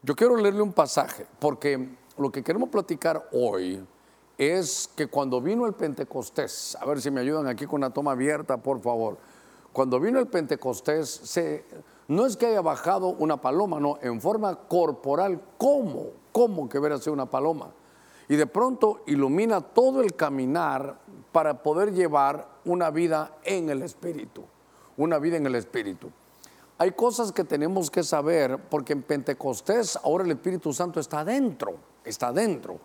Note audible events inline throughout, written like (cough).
Yo quiero leerle un pasaje, porque lo que queremos platicar hoy es que cuando vino el Pentecostés, a ver si me ayudan aquí con la toma abierta, por favor. Cuando vino el Pentecostés, no es que haya bajado una paloma, no, en forma corporal, ¿cómo? ¿Cómo que hubiera sido una paloma? Y de pronto ilumina todo el caminar para poder llevar una vida en el Espíritu, una vida en el Espíritu. Hay cosas que tenemos que saber porque en Pentecostés ahora el Espíritu Santo está dentro, está dentro.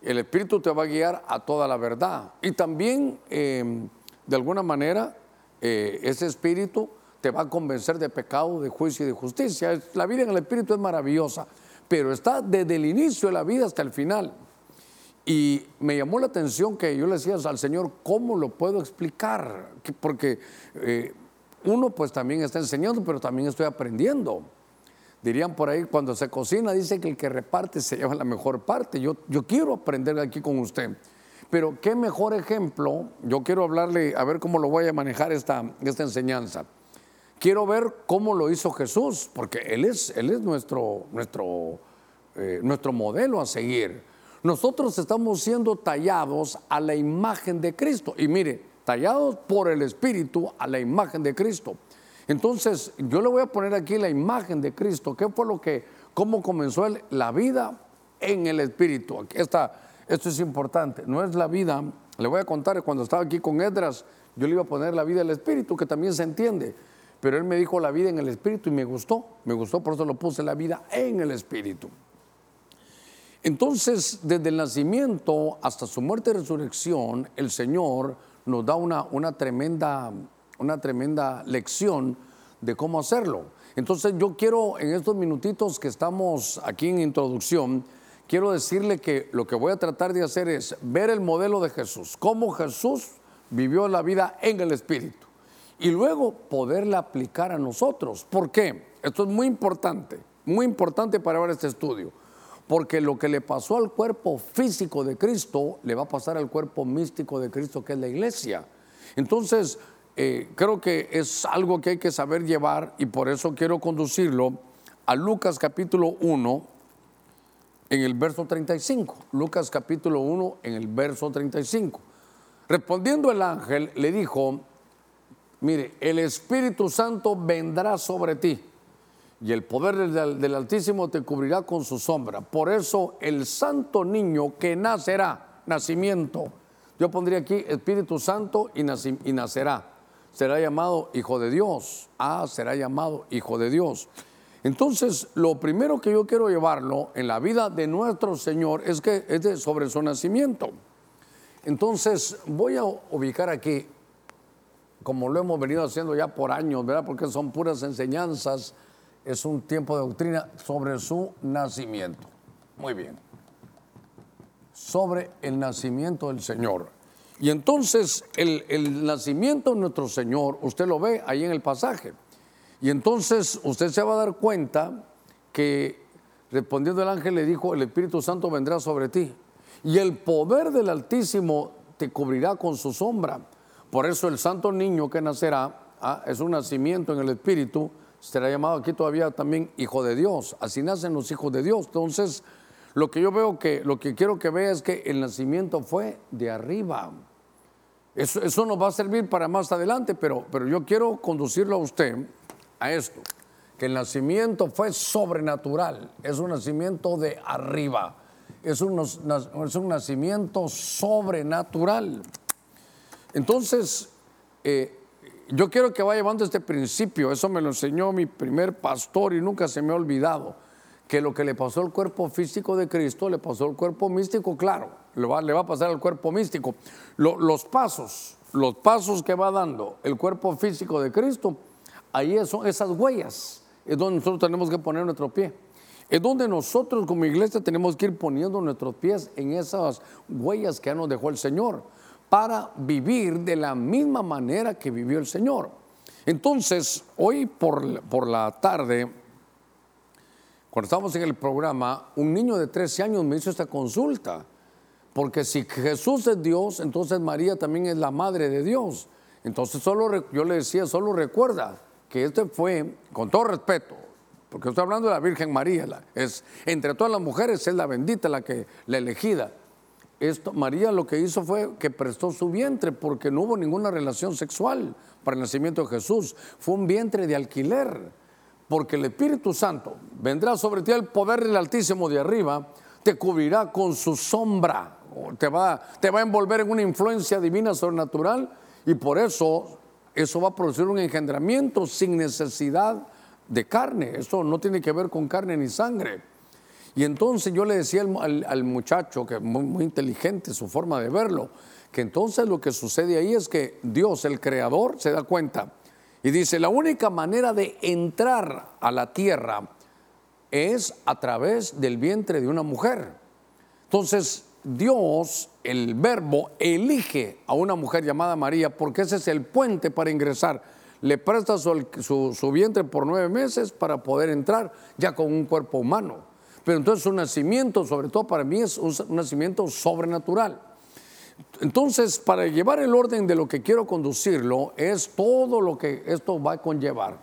El Espíritu te va a guiar a toda la verdad. Y también, em, de alguna manera, eh, ese Espíritu te va a convencer de pecado, de juicio y de justicia. La vida en el Espíritu es maravillosa, pero está desde el inicio de la vida hasta el final. Y me llamó la atención que yo le decía al Señor, ¿cómo lo puedo explicar? Porque eh, uno pues también está enseñando, pero también estoy aprendiendo. Dirían por ahí, cuando se cocina, dice que el que reparte se lleva la mejor parte. Yo, yo quiero aprender aquí con usted. Pero qué mejor ejemplo, yo quiero hablarle, a ver cómo lo voy a manejar esta, esta enseñanza. Quiero ver cómo lo hizo Jesús, porque Él es, él es nuestro, nuestro, eh, nuestro modelo a seguir. Nosotros estamos siendo tallados a la imagen de Cristo. Y mire, tallados por el Espíritu a la imagen de Cristo. Entonces, yo le voy a poner aquí la imagen de Cristo. ¿Qué fue lo que, cómo comenzó la vida en el Espíritu? Está, esto es importante. No es la vida, le voy a contar, cuando estaba aquí con Edras, yo le iba a poner la vida del Espíritu, que también se entiende. Pero él me dijo la vida en el Espíritu y me gustó. Me gustó, por eso lo puse la vida en el Espíritu. Entonces, desde el nacimiento hasta su muerte y resurrección, el Señor nos da una, una, tremenda, una tremenda lección de cómo hacerlo. Entonces yo quiero en estos minutitos que estamos aquí en introducción, quiero decirle que lo que voy a tratar de hacer es ver el modelo de Jesús, cómo Jesús vivió la vida en el Espíritu y luego poderla aplicar a nosotros. ¿Por qué? Esto es muy importante, muy importante para ver este estudio. Porque lo que le pasó al cuerpo físico de Cristo le va a pasar al cuerpo místico de Cristo, que es la iglesia. Entonces, eh, creo que es algo que hay que saber llevar y por eso quiero conducirlo a Lucas capítulo 1 en el verso 35. Lucas capítulo 1 en el verso 35. Respondiendo el ángel, le dijo, mire, el Espíritu Santo vendrá sobre ti y el poder del, Altísimo te cubrirá con su sombra. Por eso el santo niño que nacerá, nacimiento, yo pondría aquí Espíritu Santo y, nacerá, será llamado Hijo de Dios. Ah, será llamado Hijo de Dios. Entonces, lo primero que yo quiero llevarlo en la vida de nuestro Señor es que es sobre su nacimiento. Entonces, voy a ubicar aquí, como lo hemos venido haciendo ya por años, ¿verdad? Porque son puras enseñanzas es un tiempo de doctrina sobre su nacimiento. Muy bien. Sobre el nacimiento del Señor. Y entonces el, nacimiento de nuestro Señor, usted lo ve ahí en el pasaje. Y entonces usted se va a dar cuenta que respondiendo el ángel le dijo, el Espíritu Santo vendrá sobre ti. Y el poder del Altísimo te cubrirá con su sombra. Por eso el santo niño que nacerá ah, es un nacimiento en el Espíritu será llamado aquí todavía también hijo de Dios. Así nacen los hijos de Dios. Entonces, lo que yo veo que, lo que quiero que vea es que el nacimiento fue de arriba. Eso, eso nos va a servir para más adelante, pero, pero yo quiero conducirlo a usted a esto, que el nacimiento fue sobrenatural, es un nacimiento de arriba, es un, es un nacimiento sobrenatural. Entonces, eh, yo quiero que vaya llevando este principio, eso me lo enseñó mi primer pastor y nunca se me ha olvidado, que lo que le pasó al cuerpo físico de Cristo le pasó al cuerpo místico, claro, le va, a pasar al cuerpo místico. los pasos, los pasos que va dando el cuerpo físico de Cristo, ahí son esas huellas, es donde nosotros tenemos que poner nuestro pie. Es donde nosotros como iglesia tenemos que ir poniendo nuestros pies en esas huellas que ya nos dejó el Señor para vivir de la misma manera que vivió el Señor. Entonces, hoy por, por la tarde, cuando estábamos en el programa, un niño de 13 años me hizo esta consulta, porque si Jesús es Dios, entonces María también es la madre de Dios. Entonces solo yo le decía, solo recuerda que este fue, con todo respeto, porque estoy hablando de la Virgen María, es, entre todas las mujeres es la bendita, la que la elegida. Esto, María lo que hizo fue que prestó su vientre porque no hubo ninguna relación sexual para el nacimiento de Jesús. Fue un vientre de alquiler, porque el Espíritu Santo vendrá sobre ti el poder del Altísimo de arriba, te cubrirá con su sombra, te va, te va a envolver en una influencia divina sobrenatural y por eso eso va a producir un engendramiento sin necesidad de carne. Eso no tiene que ver con carne ni sangre. Y entonces yo le decía al, muchacho, que muy, muy inteligente su forma de verlo, que entonces lo que sucede ahí es que Dios, el creador, se da cuenta y dice, la única manera de entrar a la tierra es a través del vientre de una mujer. Entonces, Dios, el verbo, elige a una mujer llamada María porque ese es el puente para ingresar. Le presta su, vientre por nueve meses para poder entrar ya con un cuerpo humano. Pero entonces su nacimiento, sobre todo para mí, es un nacimiento sobrenatural. Entonces, para llevar el orden de lo que quiero conducirlo, es todo lo que esto va a conllevar.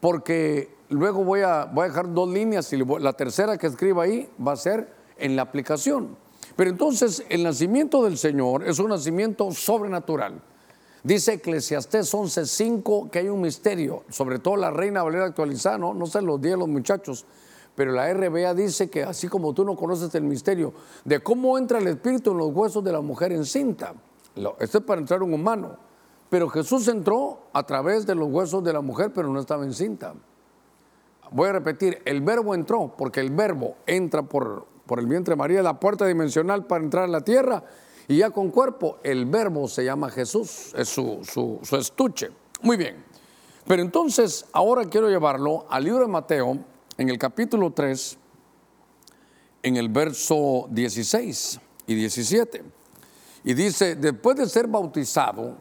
Porque luego voy a, voy a dejar dos líneas y la tercera que escriba ahí va a ser en la aplicación. Pero entonces el nacimiento del Señor es un nacimiento sobrenatural. Dice Eclesiastés 11:5 que hay un misterio, sobre todo la Reina Valera actualizada, ¿no? no se los di a los muchachos, pero la RBA dice que así como tú no conoces el misterio de cómo entra el espíritu en los huesos de la mujer encinta, esto es para entrar un humano, pero Jesús entró a través de los huesos de la mujer, pero no estaba encinta. Voy a repetir, el verbo entró, porque el verbo entra por, por el vientre de María, la puerta dimensional para entrar a la tierra. Y ya con cuerpo, el verbo se llama Jesús, es su, su, estuche. Muy bien. Pero entonces, ahora quiero llevarlo al libro de Mateo, en el capítulo 3, en el verso 16 y 17. Y dice, después de ser bautizado,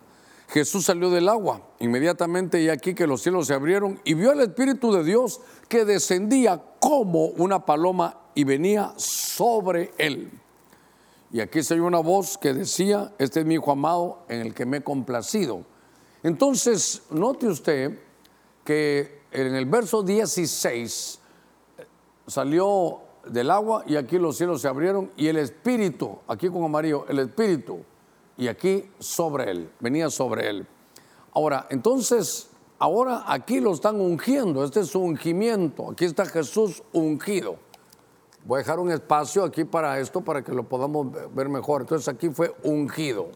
Jesús salió del agua. Inmediatamente y aquí que los cielos se abrieron y vio al Espíritu de Dios que descendía como una paloma y venía sobre él. Y aquí se oyó una voz que decía, este es mi hijo amado en el que me he complacido. Entonces, note usted que en el verso 16 salió del agua y aquí los cielos se abrieron y el espíritu, aquí con amarillo, el espíritu, y aquí sobre él, venía sobre él. Ahora, entonces, ahora aquí lo están ungiendo, este es su ungimiento, aquí está Jesús ungido. Voy a dejar un espacio aquí para esto, para que lo podamos ver mejor. Entonces aquí fue ungido.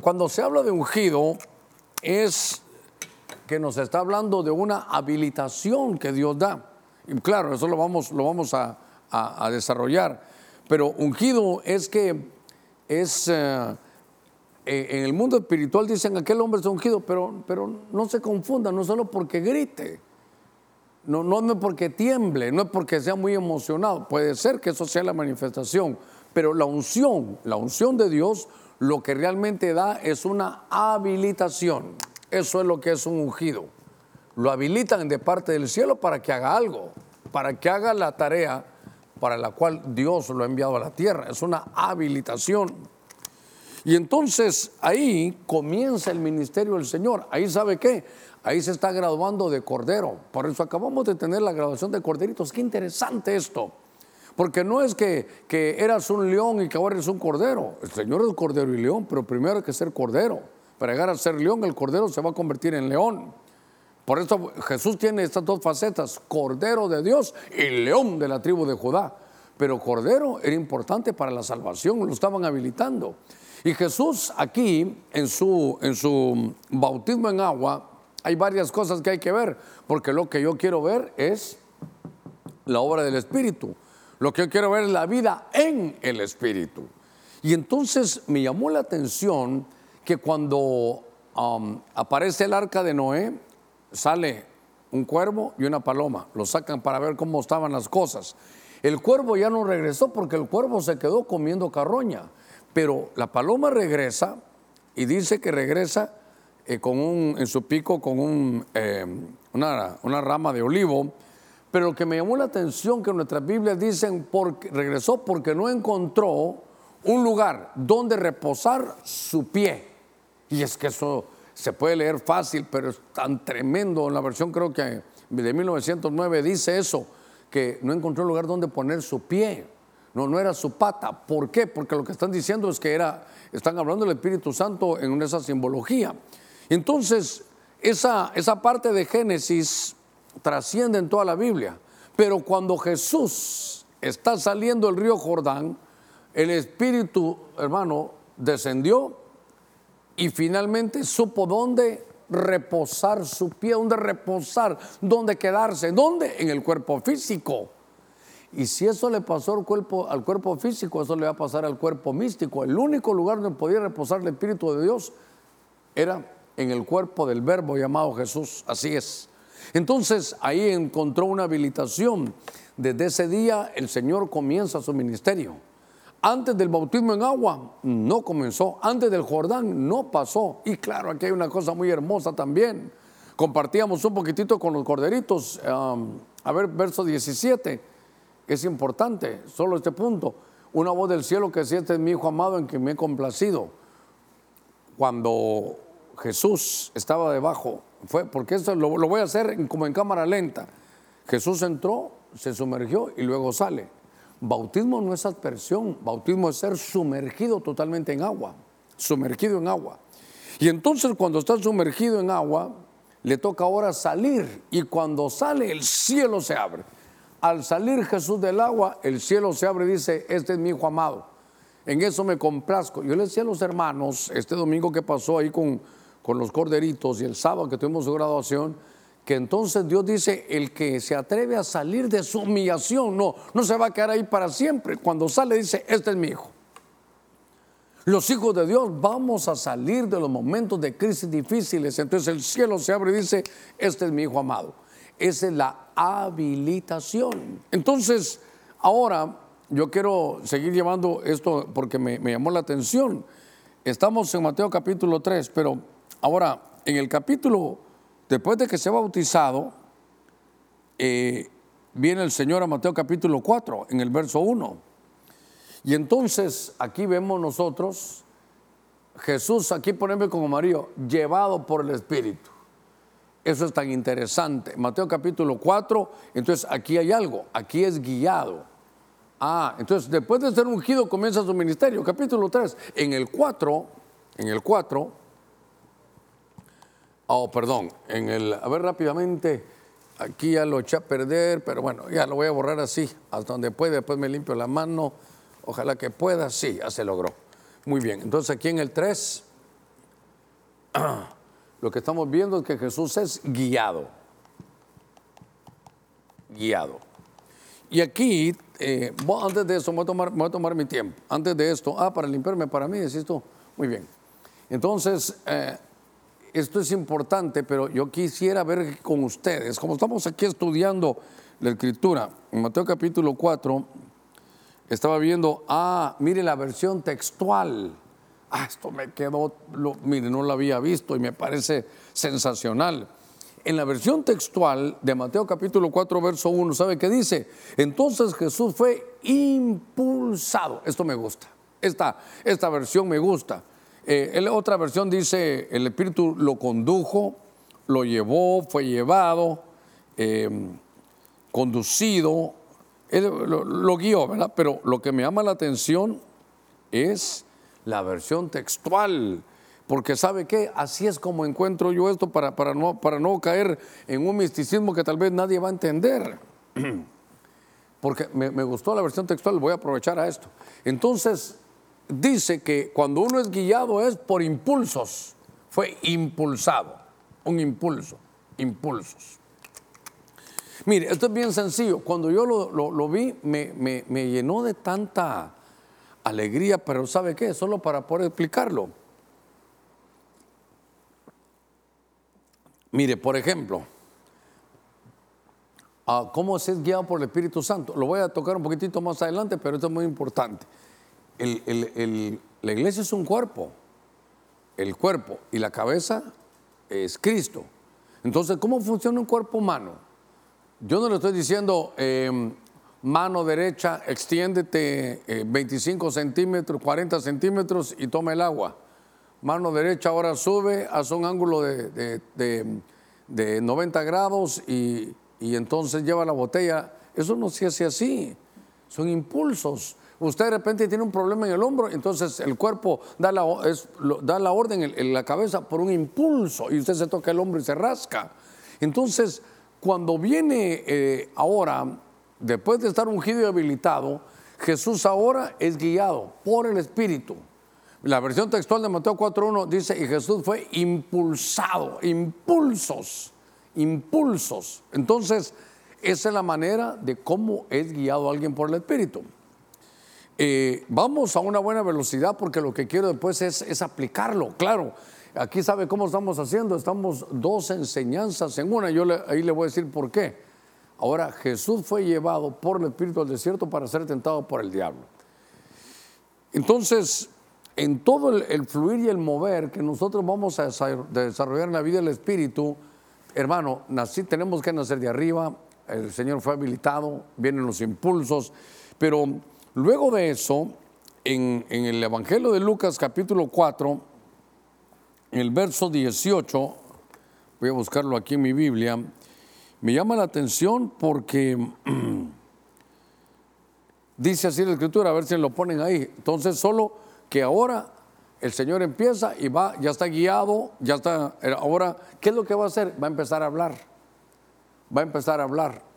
Cuando se habla de ungido, es que nos está hablando de una habilitación que Dios da. Claro, eso lo vamos, lo vamos a, desarrollar. Pero ungido es que es... Eh, en el mundo espiritual dicen aquel hombre es ungido, pero, pero no se confunda, no solo porque grite. No, no, es porque tiemble, no es porque sea muy emocionado, puede ser que eso sea la manifestación, pero la unción, la unción de Dios, lo que realmente da es una habilitación. Eso es lo que es un ungido. Lo habilitan de parte del cielo para que haga algo, para que haga la tarea para la cual Dios lo ha enviado a la tierra. Es una habilitación. Y entonces ahí comienza el ministerio del Señor. Ahí sabe qué? Ahí se está graduando de cordero. Por eso acabamos de tener la graduación de corderitos. Qué interesante esto. Porque no es que, que eras un león y que ahora eres un cordero. El Señor es cordero y león, pero primero hay que ser cordero. Para llegar a ser león, el cordero se va a convertir en león. Por eso Jesús tiene estas dos facetas, cordero de Dios y león de la tribu de Judá. Pero cordero era importante para la salvación, lo estaban habilitando. Y Jesús aquí, en su, en su bautismo en agua, hay varias cosas que hay que ver, porque lo que yo quiero ver es la obra del Espíritu. Lo que yo quiero ver es la vida en el Espíritu. Y entonces me llamó la atención que cuando aparece el arca de Noé, sale un cuervo y una paloma. Lo sacan para ver cómo estaban las cosas. El cuervo ya no regresó porque el cuervo se quedó comiendo carroña. Pero la paloma regresa y dice que regresa eh, con un, en su pico con un, eh, una, rama de olivo. Pero lo que me llamó la atención que nuestras Biblias dicen regresó porque no encontró un lugar donde reposar su pie. Y es que eso se puede leer fácil, pero es tan tremendo. En la versión creo que de 1909 dice eso, que no encontró lugar donde poner su pie. No, no era su pata. ¿Por qué? Porque lo que están diciendo es que era, están hablando del Espíritu Santo en esa simbología. Entonces, esa, esa parte de Génesis trasciende en toda la Biblia. Pero cuando Jesús está saliendo del río Jordán, el Espíritu, hermano, descendió y finalmente supo dónde reposar su pie, dónde reposar, dónde quedarse, dónde en el cuerpo físico. Y si eso le pasó al cuerpo, al cuerpo físico, eso le va a pasar al cuerpo místico. El único lugar donde podía reposar el Espíritu de Dios era en el cuerpo del Verbo llamado Jesús. Así es. Entonces ahí encontró una habilitación. Desde ese día el Señor comienza su ministerio. Antes del bautismo en agua no comenzó, antes del Jordán no pasó. Y claro, aquí hay una cosa muy hermosa también. Compartíamos un poquitito con los corderitos. a ver, verso 17. Es importante, solo este punto. Una voz del cielo que es mi hijo amado en quien me he complacido. Cuando Jesús estaba debajo, fue porque esto lo, lo voy a hacer como en cámara lenta. Jesús entró, se sumergió y luego sale. Bautismo no es aspersión, bautismo es ser sumergido totalmente en agua, sumergido en agua. Y entonces cuando está sumergido en agua, le toca ahora salir y cuando sale el cielo se abre. Al salir Jesús del agua, el cielo se abre y dice, este es mi hijo amado. En eso me complazco. Yo le decía a los hermanos, este domingo que pasó ahí con, con los corderitos y el sábado que tuvimos su graduación, que entonces Dios dice, el que se atreve a salir de su humillación, no, no se va a quedar ahí para siempre. Cuando sale dice, este es mi hijo. Los hijos de Dios vamos a salir de los momentos de crisis difíciles. Entonces el cielo se abre y dice, este es mi hijo amado. Esa es la habilitación. Entonces, ahora yo quiero seguir llevando esto porque me, me llamó la atención. Estamos en Mateo capítulo 3, pero ahora en el capítulo Después de que se ha bautizado, eh, viene el Señor a Mateo capítulo 4, en el verso 1. Y entonces aquí vemos nosotros, Jesús, aquí poneme como María, llevado por el Espíritu. Eso es tan interesante. Mateo capítulo 4, entonces aquí hay algo, aquí es guiado. Ah, entonces después de ser ungido comienza su ministerio. Capítulo 3, en el 4, en el 4, Oh, perdón, en el, a ver rápidamente, aquí ya lo eché a perder, pero bueno, ya lo voy a borrar así, hasta donde puede, después me limpio la mano, ojalá que pueda, sí, ya se logró. Muy bien, entonces aquí en el 3, (clears throat) lo que estamos viendo es que Jesús es guiado, guiado. Y aquí, eh, antes de eso, voy a, tomar, voy a tomar mi tiempo. Antes de esto, ah, para limpiarme para mí, decís tú. Muy bien. Entonces, eh, esto es importante, pero yo quisiera ver con ustedes, como estamos aquí estudiando la escritura, en Mateo capítulo 4, estaba viendo, ah, mire la versión textual. Ah, esto me quedó, mire, no lo había visto y me parece sensacional. En la versión textual de Mateo capítulo 4, verso 1, ¿sabe qué dice? Entonces Jesús fue impulsado. Esto me gusta. Esta, esta versión me gusta. Eh, otra versión dice, el Espíritu lo condujo, lo llevó, fue llevado, em, conducido, lo, guió, ¿verdad? Pero lo que me llama la atención es la versión textual. Porque sabe qué, así es como encuentro yo esto para, para, no, para no caer en un misticismo que tal vez nadie va a entender. (clears throat) Porque me, me gustó la versión textual, voy a aprovechar a esto. Entonces, dice que cuando uno es guiado es por impulsos. Fue impulsado, un impulso, impulsos. Mire, esto es bien sencillo. Cuando yo lo, vi, me, me, llenó de tanta alegría, pero ¿sabe qué? Solo para poder explicarlo. Mire, por ejemplo, ah, ¿cómo se es guiado por el Espíritu Santo? Lo voy a tocar un poquitito más adelante, pero esto es muy importante la iglesia es un cuerpo, el cuerpo y la cabeza es Cristo. Entonces, ¿cómo funciona un cuerpo humano? Yo no le estoy diciendo, em, mano derecha, extiéndete 25 eh, centímetros, 40 centímetros y toma el agua. Mano derecha ahora sube, hace un ángulo de, de 90 grados y y entonces lleva la botella. Eso no se hace así, son impulsos. Usted de repente tiene un problema en el hombro, entonces el cuerpo da la, da la orden en, la cabeza por un impulso y usted se toca el hombro y se rasca. Entonces, cuando viene eh, ahora, después de estar ungido y habilitado, Jesús ahora es guiado por el Espíritu. La versión textual de Mateo 4.1 dice, y Jesús fue impulsado, impulsos, impulsos. Entonces, esa es la manera de cómo es guiado alguien por el Espíritu. Eh, vamos a una buena velocidad porque lo que quiero después es, aplicarlo, claro. Aquí sabe cómo estamos haciendo, estamos dos enseñanzas en una, yo ahí le voy a decir por qué. Ahora, Jesús fue llevado por el Espíritu al desierto para ser tentado por el diablo. Entonces, en todo el, fluir y el mover que nosotros vamos a desarrollar en la vida del Espíritu, hermano, nací, tenemos que nacer de arriba, el Señor fue habilitado, vienen los impulsos, pero Luego de eso, en, el Evangelio de Lucas capítulo 4, en el verso 18, voy a buscarlo aquí en mi Biblia, me llama la atención porque (clears throat) dice así la escritura, a ver si lo ponen ahí. Entonces, solo que ahora el Señor empieza y va, ya está guiado, ya está, ahora, ¿qué es lo que va a hacer? Va a empezar a hablar, va a empezar a hablar.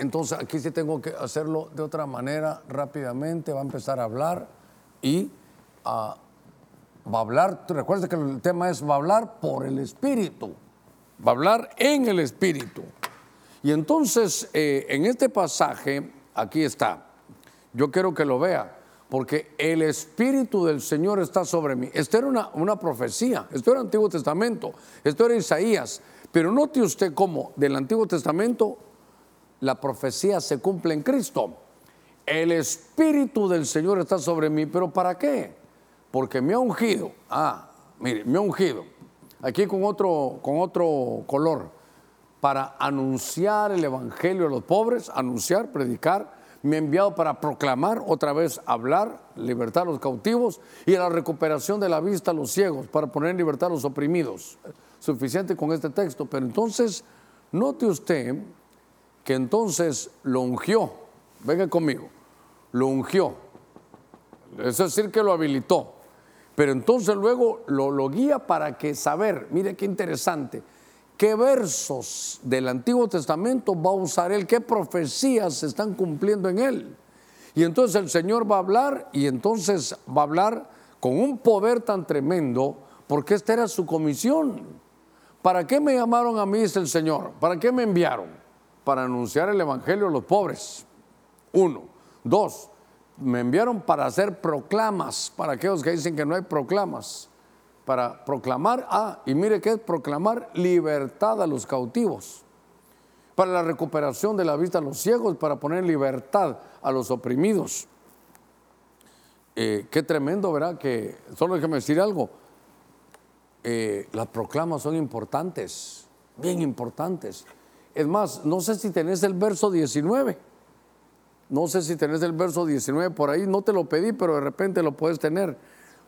Entonces aquí sí tengo que hacerlo de otra manera rápidamente, va a empezar a hablar y ah, va a hablar, tú recuerdas que el tema es va a hablar por el Espíritu, va a hablar en el Espíritu. Y entonces eh, en este pasaje, aquí está, yo quiero que lo vea, porque el Espíritu del Señor está sobre mí. Esto era una, una profecía, esto era Antiguo Testamento, esto era Isaías, pero note usted cómo del Antiguo Testamento la profecía se cumple en Cristo. El Espíritu del Señor está sobre mí, pero ¿para qué? Porque me ha ungido. Ah, mire, me ha ungido. Aquí con otro, con otro color. Para anunciar el Evangelio a los pobres, anunciar, predicar. Me ha enviado para proclamar, otra vez hablar, libertar a los cautivos y la recuperación de la vista a los ciegos, para poner en libertad a los oprimidos. Suficiente con este texto. Pero entonces, note usted que entonces lo ungió. Venga conmigo, lo ungió. Es decir, que lo habilitó. Pero entonces luego lo, lo guía para que saber, mire qué interesante, qué versos del Antiguo Testamento va a usar él, qué profecías se están cumpliendo en él. Y entonces el Señor va a hablar y entonces va a hablar con un poder tan tremendo, porque esta era su comisión. ¿Para qué me llamaron a mí, dice el Señor? ¿Para qué me enviaron? Para anunciar el Evangelio a los pobres. Uno. Dos, me enviaron para hacer proclamas, para aquellos que dicen que no hay proclamas. Para proclamar, ah, y mire qué es proclamar libertad a los cautivos. Para la recuperación de la vista a los ciegos, para poner libertad a los oprimidos. Eh, qué tremendo, ¿verdad? Que solo déjeme decir algo. Eh, las proclamas son importantes, bien importantes. Es más, no sé si tenés el verso 19. No sé si tenés el verso 19 por ahí, no te lo pedí, pero de repente lo puedes tener,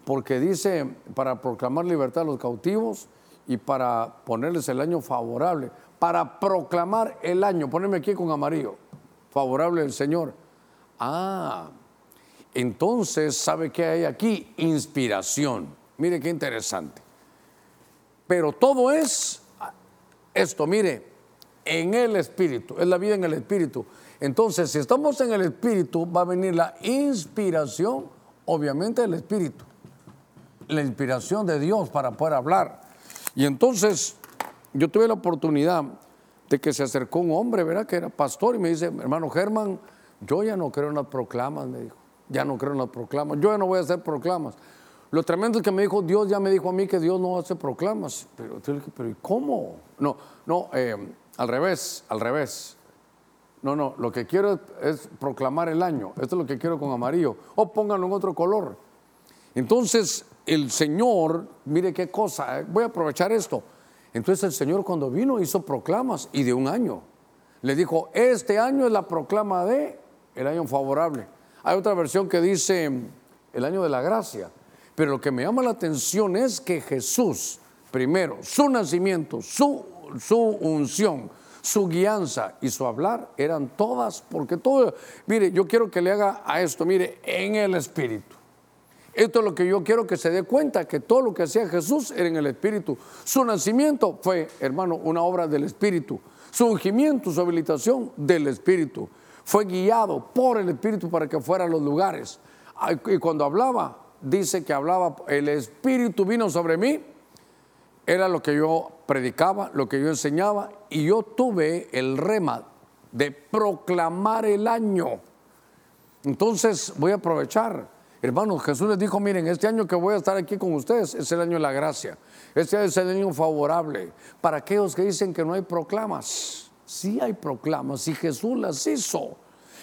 porque dice para proclamar libertad a los cautivos y para ponerles el año favorable, para proclamar el año, poneme aquí con amarillo, favorable del Señor. Ah, entonces, ¿sabe qué hay aquí? Inspiración. Mire qué interesante. Pero todo es esto, mire, en el Espíritu, es la vida en el Espíritu. Entonces, si estamos en el Espíritu, va a venir la inspiración, obviamente, del Espíritu. La inspiración de Dios para poder hablar. Y entonces, yo tuve la oportunidad de que se acercó un hombre, ¿verdad? Que era pastor y me dice, hermano Germán, yo ya no creo en las proclamas, me dijo. Ya no creo en las proclamas. Yo ya no voy a hacer proclamas. Lo tremendo es que me dijo, Dios ya me dijo a mí que Dios no hace proclamas. Pero, pero ¿cómo? No, no, eh, al revés, al revés. No, no, lo que quiero es, proclamar el año. Esto es lo que quiero con amarillo. O pónganlo en otro color. Entonces, el Señor, mire qué cosa, eh, voy a aprovechar esto. Entonces el Señor cuando vino hizo proclamas y de un año. Le dijo, este año es la proclama de el año favorable. Hay otra versión que dice el año de la gracia. Pero lo que me llama la atención es que Jesús, primero, su nacimiento, su su unción, su guianza y su hablar eran todas, porque todo, mire, yo quiero que le haga a esto, mire, en el Espíritu. Esto es lo que yo quiero que se dé cuenta, que todo lo que hacía Jesús era en el Espíritu. Su nacimiento fue, hermano, una obra del Espíritu. Su ungimiento, su habilitación del Espíritu. Fue guiado por el Espíritu para que fuera a los lugares. Y cuando hablaba, dice que hablaba, el Espíritu vino sobre mí. Era lo que yo predicaba, lo que yo enseñaba, y yo tuve el rema de proclamar el año. Entonces voy a aprovechar. Hermanos, Jesús les dijo, miren, este año que voy a estar aquí con ustedes es el año de la gracia. Este es el año favorable. Para aquellos que dicen que no hay proclamas, sí hay proclamas y Jesús las hizo.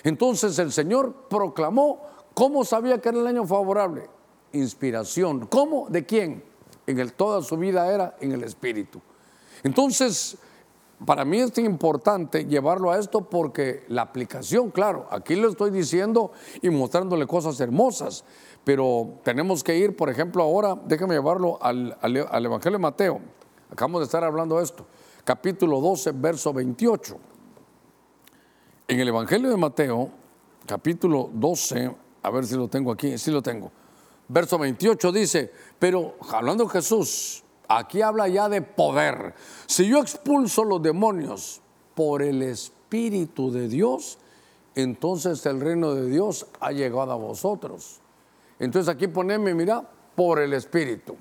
Entonces el Señor proclamó, ¿cómo sabía que era el año favorable? Inspiración. ¿Cómo? ¿De quién? En toda su vida era en el Espíritu. Entonces, para mí es importante llevarlo a esto porque la aplicación, claro, aquí le estoy diciendo y mostrándole cosas hermosas, pero tenemos que ir, por ejemplo, ahora, déjame llevarlo al, al Evangelio de Mateo. Acabamos de estar hablando de esto, capítulo 12, verso 28. En el Evangelio de Mateo, capítulo 12, a ver si lo tengo aquí, sí lo tengo. Verso 28 dice, pero hablando Jesús, Aquí habla ya de poder. Si yo expulso los demonios por el Espíritu de Dios, entonces el reino de Dios ha llegado a vosotros. Entonces aquí poneme, mira, por el Espíritu.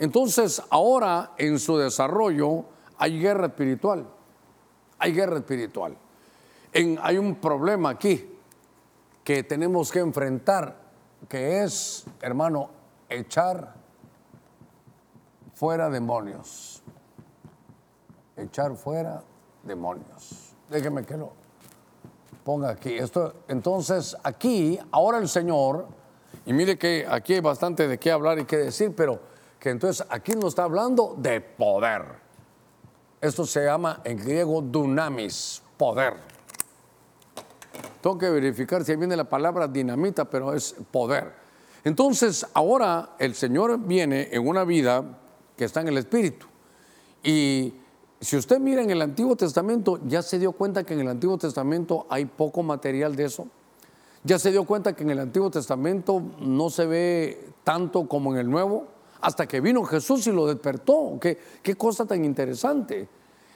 Entonces ahora en su desarrollo hay guerra espiritual. Hay guerra espiritual. hay un problema aquí que tenemos que enfrentar, que es, hermano, echar fuera demonios. Echar fuera demonios. Déjeme que lo ponga aquí. Esto, entonces, aquí, ahora el Señor, y mire que aquí hay bastante de qué hablar y qué decir, pero que entonces aquí nos está hablando de poder. Esto se llama en griego dunamis, poder. Tengo que verificar si viene la palabra dinamita, pero es poder. Entonces, ahora el Señor viene en una vida que está en el Espíritu. Y si usted mira en el Antiguo Testamento, ya se dio cuenta que en el Antiguo Testamento hay poco material de eso. Ya se dio cuenta que en el Antiguo Testamento no se ve tanto como en el Nuevo, hasta que vino Jesús y lo despertó. Qué, qué cosa tan interesante.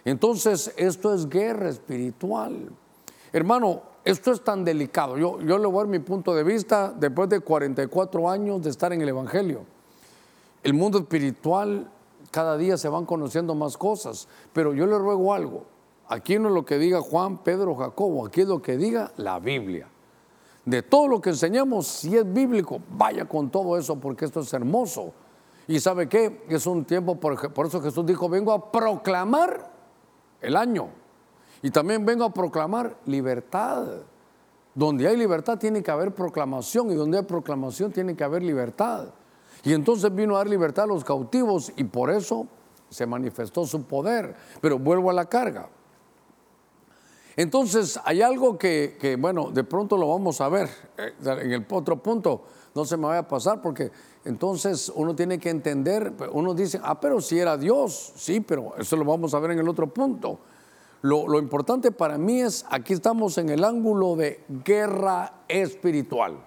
Entonces, esto es guerra espiritual. Hermano, esto es tan delicado. Yo, yo le voy a dar mi punto de vista después de 44 años de estar en el Evangelio el mundo espiritual cada día se van conociendo más cosas, pero yo le ruego algo, aquí no es lo que diga Juan, Pedro, Jacobo, aquí es lo que diga la Biblia. De todo lo que enseñamos, si es bíblico, vaya con todo eso porque esto es hermoso. Y sabe qué, es un tiempo, por, por eso Jesús dijo, vengo a proclamar el año. Y también vengo a proclamar libertad. Donde hay libertad tiene que haber proclamación y donde hay proclamación tiene que haber libertad. Y entonces vino a dar libertad a los cautivos y por eso se manifestó su poder. Pero vuelvo a la carga. Entonces hay algo que, bueno, de pronto lo vamos a ver. Eh, en el otro punto no se me vaya a pasar porque entonces uno tiene que entender, uno dice, ah, pero si era Dios, sí, pero eso lo vamos a ver en el otro punto. Lo, importante para mí es, aquí estamos en el ángulo de guerra espiritual.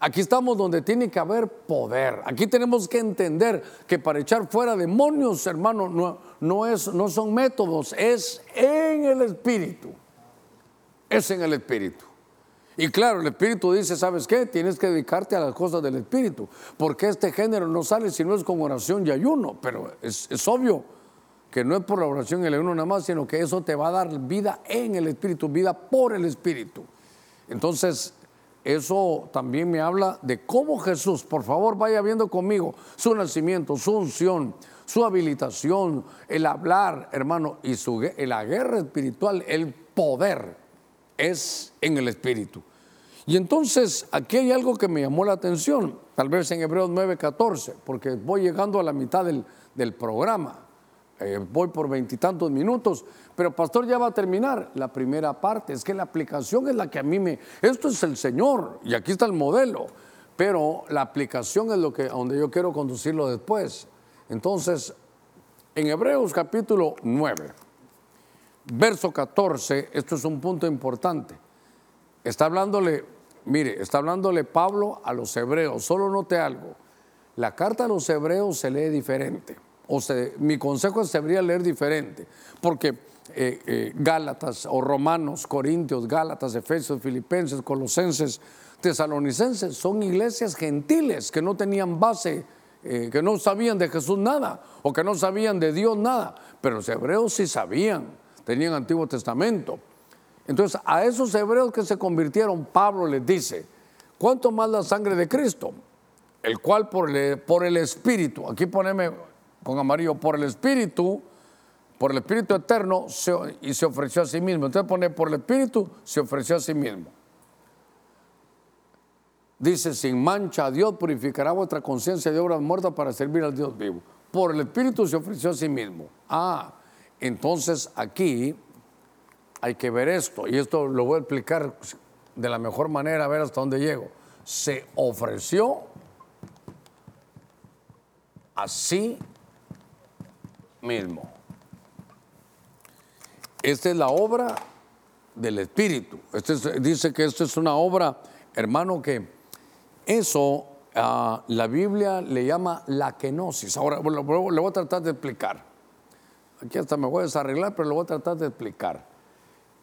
Aquí estamos donde tiene que haber poder. Aquí tenemos que entender que para echar fuera demonios, hermano, no, no, es, no son métodos, es en el Espíritu. Es en el Espíritu. Y claro, el Espíritu dice, ¿sabes qué? Tienes que dedicarte a las cosas del Espíritu, porque este género no sale si no es con oración y ayuno, pero es, es obvio que no es por la oración y el ayuno nada más, sino que eso te va a dar vida en el Espíritu, vida por el Espíritu. Entonces, eso también me habla de cómo Jesús, por favor vaya viendo conmigo su nacimiento, su unción, su habilitación, el hablar, hermano, y su, la guerra espiritual, el poder es en el espíritu. Y entonces aquí hay algo que me llamó la atención, tal vez en Hebreos 9:14, porque voy llegando a la mitad del programa. Eh, voy por veintitantos minutos, pero pastor ya va a terminar la primera parte. Es que la aplicación es la que a mí me... Esto es el Señor y aquí está el modelo, pero la aplicación es lo que, donde yo quiero conducirlo después. Entonces, en Hebreos capítulo 9, verso 14, esto es un punto importante. Está hablándole, mire, está hablándole Pablo a los hebreos. Solo note algo. La carta a los hebreos se lee diferente. O mi consejo es debería leer diferente. Porque eh, eh, Gálatas o Romanos, Corintios, Gálatas, Efesios, Filipenses, Colosenses, Tesalonicenses son iglesias gentiles que no tenían base, eh, que no sabían de Jesús nada o que no sabían de Dios nada. Pero los hebreos sí sabían, tenían Antiguo Testamento. Entonces, a esos hebreos que se convirtieron, Pablo les dice, ¿cuánto más la sangre de Cristo? El cual por el, por el Espíritu, aquí poneme con amarillo, por el Espíritu, por el Espíritu eterno y se ofreció a sí mismo. Entonces pone por el Espíritu, se ofreció a sí mismo. Dice, sin mancha Dios purificará vuestra conciencia de obras muertas para servir al Dios vivo. Por el Espíritu se ofreció a sí mismo. Ah, entonces aquí hay que ver esto, y esto lo voy a explicar de la mejor manera, a ver hasta dónde llego. Se ofreció a sí mismo. Esta es la obra del Espíritu. Este dice que esto es una obra, hermano, que eso ah, la Biblia le llama la kenosis. Ahora le voy a tratar de explicar. Aquí hasta me voy a desarreglar, pero lo voy a tratar de explicar.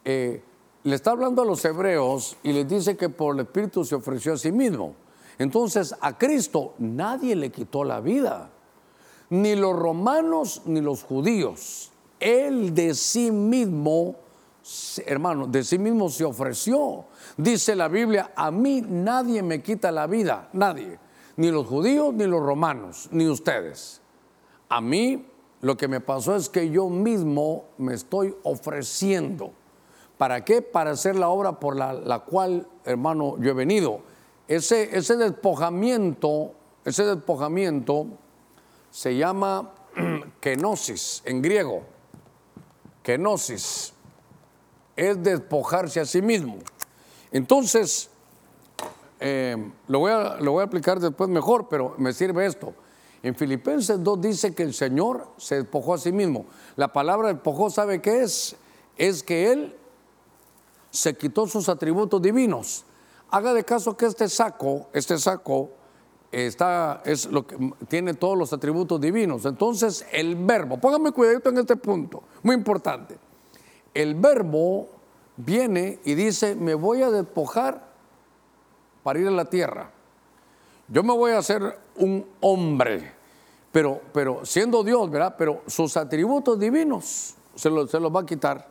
Eh, le está hablando a los hebreos y les dice que por el Espíritu se ofreció a sí mismo. Entonces a Cristo nadie le quitó la vida, ni los romanos ni los judíos. Él de sí mismo, hermano, de sí mismo se ofreció. Dice la Biblia, a mí nadie me quita la vida, nadie, ni los judíos, ni los romanos, ni ustedes. A mí lo que me pasó es que yo mismo me estoy ofreciendo. ¿Para qué? Para hacer la obra por la, cual, hermano, yo he venido. Ese, ese despojamiento, ese despojamiento se llama (clears throat) kenosis en griego kenosis, es despojarse a sí mismo. Entonces, eh, lo, voy a, lo voy a aplicar después mejor, pero me sirve esto. En Filipenses 2 dice que el Señor se despojó a sí mismo. La palabra despojó, ¿sabe qué es? Es que Él se quitó sus atributos divinos. Haga de caso que este saco, este saco, está, es lo que tiene todos los atributos divinos. Entonces, el verbo, póngame cuidado en este punto, muy importante. El verbo viene y dice, me voy a despojar para ir a la tierra. Yo me voy a hacer un hombre, pero, pero siendo Dios, ¿verdad? Pero sus atributos divinos se los, se los va a quitar.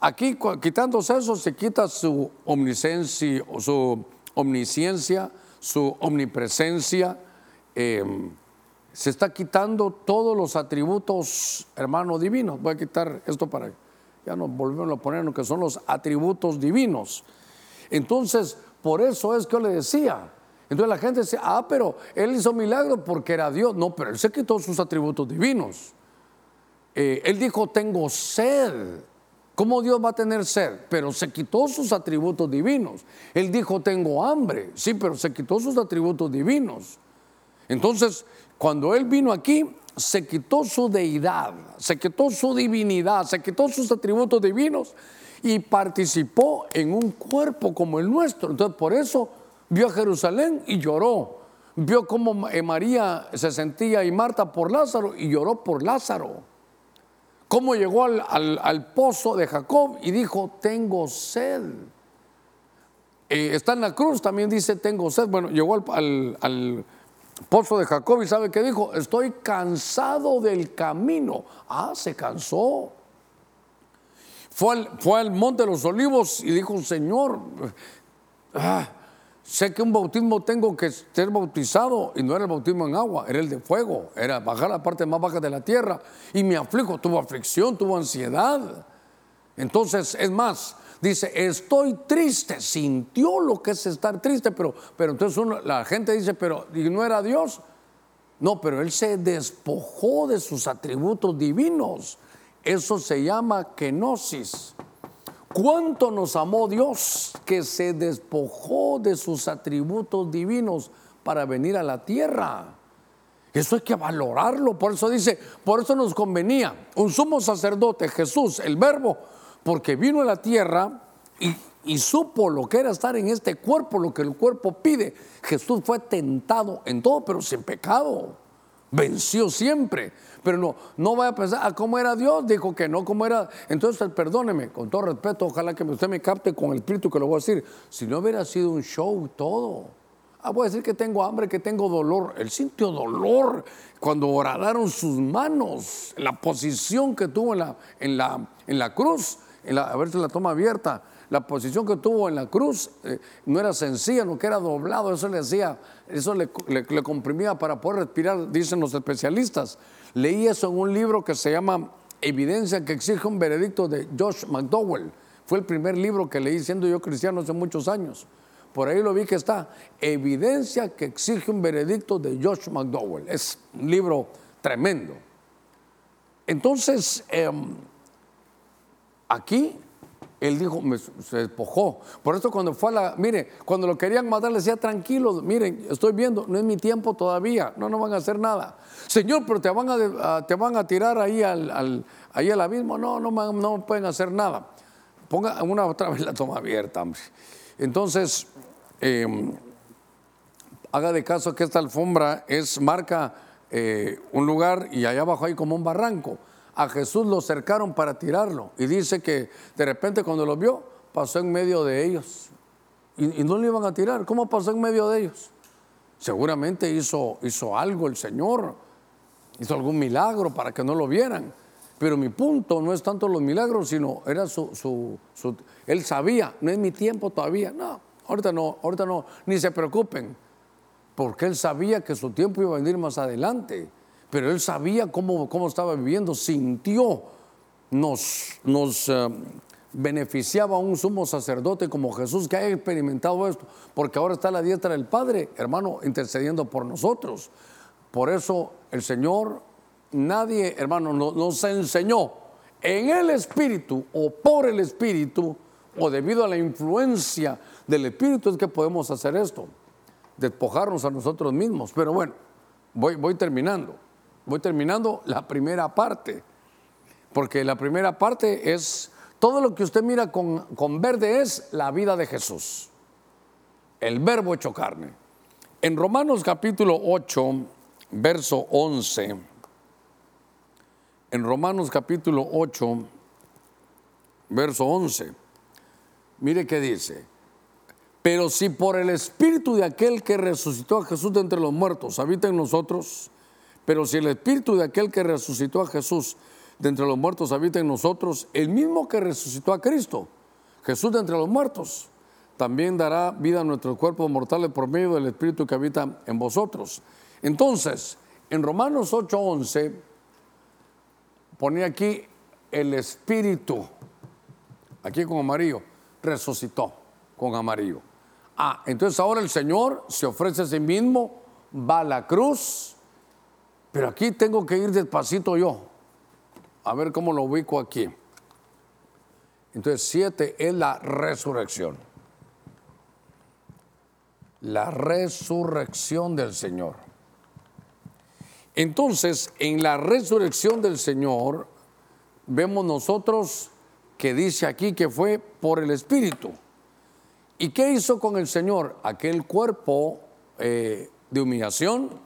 Aquí, quitándose eso, se quita su omnisciencia, su omnisciencia, su omnipresencia, em, se está quitando todos los atributos, hermano, divinos. Voy a quitar esto para, ya nos volvemos a poner lo que son los atributos divinos. Entonces, por eso es que yo le decía. Entonces la gente dice, ah, pero él hizo milagro porque era Dios. No, pero él se quitó sus atributos divinos. Eh, él dijo, tengo sed. ¿Cómo Dios va a tener sed? Pero se quitó sus atributos divinos. Él dijo, tengo hambre. Sí, pero se quitó sus atributos divinos. Entonces, cuando Él vino aquí, se quitó su deidad, se quitó su divinidad, se quitó sus atributos divinos y participó en un cuerpo como el nuestro. Entonces, por eso vio a Jerusalén y lloró. Vio cómo María se sentía y Marta por Lázaro y lloró por Lázaro cómo llegó al, pozo de Jacob y dijo, tengo sed. Eh, está en la cruz, también dice, tengo sed. Bueno, llegó al, pozo de Jacob y sabe qué dijo, estoy cansado del camino. Ah, se cansó. Fue al, fue al monte de los olivos y dijo, Señor, ah, Sé que un bautismo tengo que ser bautizado y no era el bautismo en agua, era el de fuego, era bajar la parte más baja de la tierra y me aflijo, tuvo aflicción, tuvo ansiedad. Entonces, es más, dice, estoy triste, sintió lo que es estar triste, pero, pero entonces la gente dice, pero ¿y no era Dios? No, pero él se despojó de sus atributos divinos. Eso se llama kenosis. ¿Cuánto nos amó Dios que se despojó de sus atributos divinos para venir a la tierra? Eso hay que valorarlo. Por eso dice, por eso nos convenía un sumo sacerdote, Jesús, el verbo, porque vino a la tierra y, y, supo lo que era estar en este cuerpo, lo que el cuerpo pide. Jesús fue tentado en todo, pero sin pecado. Venció siempre. Pero no, no vaya a pensar, ¿a ah, cómo era Dios? Dijo que no, cómo era. Entonces, perdóneme, con todo respeto, ojalá que usted me capte con el espíritu que lo voy a decir. Si no hubiera sido un show todo. Ah, voy a decir que tengo hambre, que tengo dolor. Él sintió dolor cuando horadaron sus manos, la posición que tuvo en la, en la, en la cruz, a ver si la toma abierta, la posición que tuvo en la cruz eh, no era sencilla, no que era doblado, eso le hacía, eso le, le, comprimía para poder respirar, dicen los especialistas. Leí eso en un libro que se llama Evidencia que exige un veredicto de Josh McDowell. Fue el primer libro que leí siendo yo cristiano hace muchos años. Por ahí lo vi que está. Evidencia que exige un veredicto de Josh McDowell. Es un libro tremendo. Entonces, em, aquí él dijo, se despojó. Por eso cuando fue a la, mire, cuando lo querían matar le decía, tranquilo, miren, estoy viendo, no es mi tiempo todavía, no, no van a hacer nada. Señor, pero te van a, te van a tirar ahí al, ahí al abismo, no, no, no pueden hacer nada. Ponga una otra vez la toma abierta, hombre. Entonces, em, haga de caso que esta alfombra es marca eh, un lugar y allá abajo hay como un barranco. A Jesús lo cercaron para tirarlo y dice que de repente cuando lo vio pasó en medio de ellos y, no le iban a tirar. ¿Cómo pasó en medio de ellos? Seguramente hizo, hizo algo el Señor, hizo algún milagro para que no lo vieran. Pero mi punto no es tanto los milagros, sino era su, su, su, él sabía, no es mi tiempo todavía. No, ahorita no, ahorita no, ni se preocupen, porque él sabía que su tiempo iba a venir más adelante. Pero él sabía cómo, cómo estaba viviendo, sintió, nos, nos uh, beneficiaba un sumo sacerdote como Jesús que ha experimentado esto, porque ahora está la diestra del Padre, hermano, intercediendo por nosotros. Por eso el Señor nadie, hermano, nos enseñó en el Espíritu o por el Espíritu o debido a la influencia del Espíritu es que podemos hacer esto, despojarnos a nosotros mismos. Pero bueno, voy, voy terminando, voy terminando la primera parte, porque la primera parte es, todo lo que usted mira con, con verde es la vida de Jesús, el verbo hecho carne. En Romanos capítulo 8, verso 11 en Romanos capítulo 8, verso 11. Mire qué dice. Pero si por el espíritu de aquel que resucitó a Jesús de entre los muertos habita en nosotros, pero si el espíritu de aquel que resucitó a Jesús de entre los muertos habita en nosotros, el mismo que resucitó a Cristo, Jesús de entre los muertos, también dará vida a nuestros cuerpos mortales por medio del espíritu que habita en vosotros. Entonces, en Romanos 8:11 ponía aquí el espíritu, aquí con amarillo, resucitó con amarillo. Ah, entonces ahora el Señor se ofrece a sí mismo, va a la cruz, pero aquí tengo que ir despacito yo, a ver cómo lo ubico aquí. Entonces siete es la resurrección. La resurrección del Señor. Entonces, en la resurrección del Señor, vemos nosotros que dice aquí que fue por el Espíritu. ¿Y qué hizo con el Señor? Aquel cuerpo eh, de humillación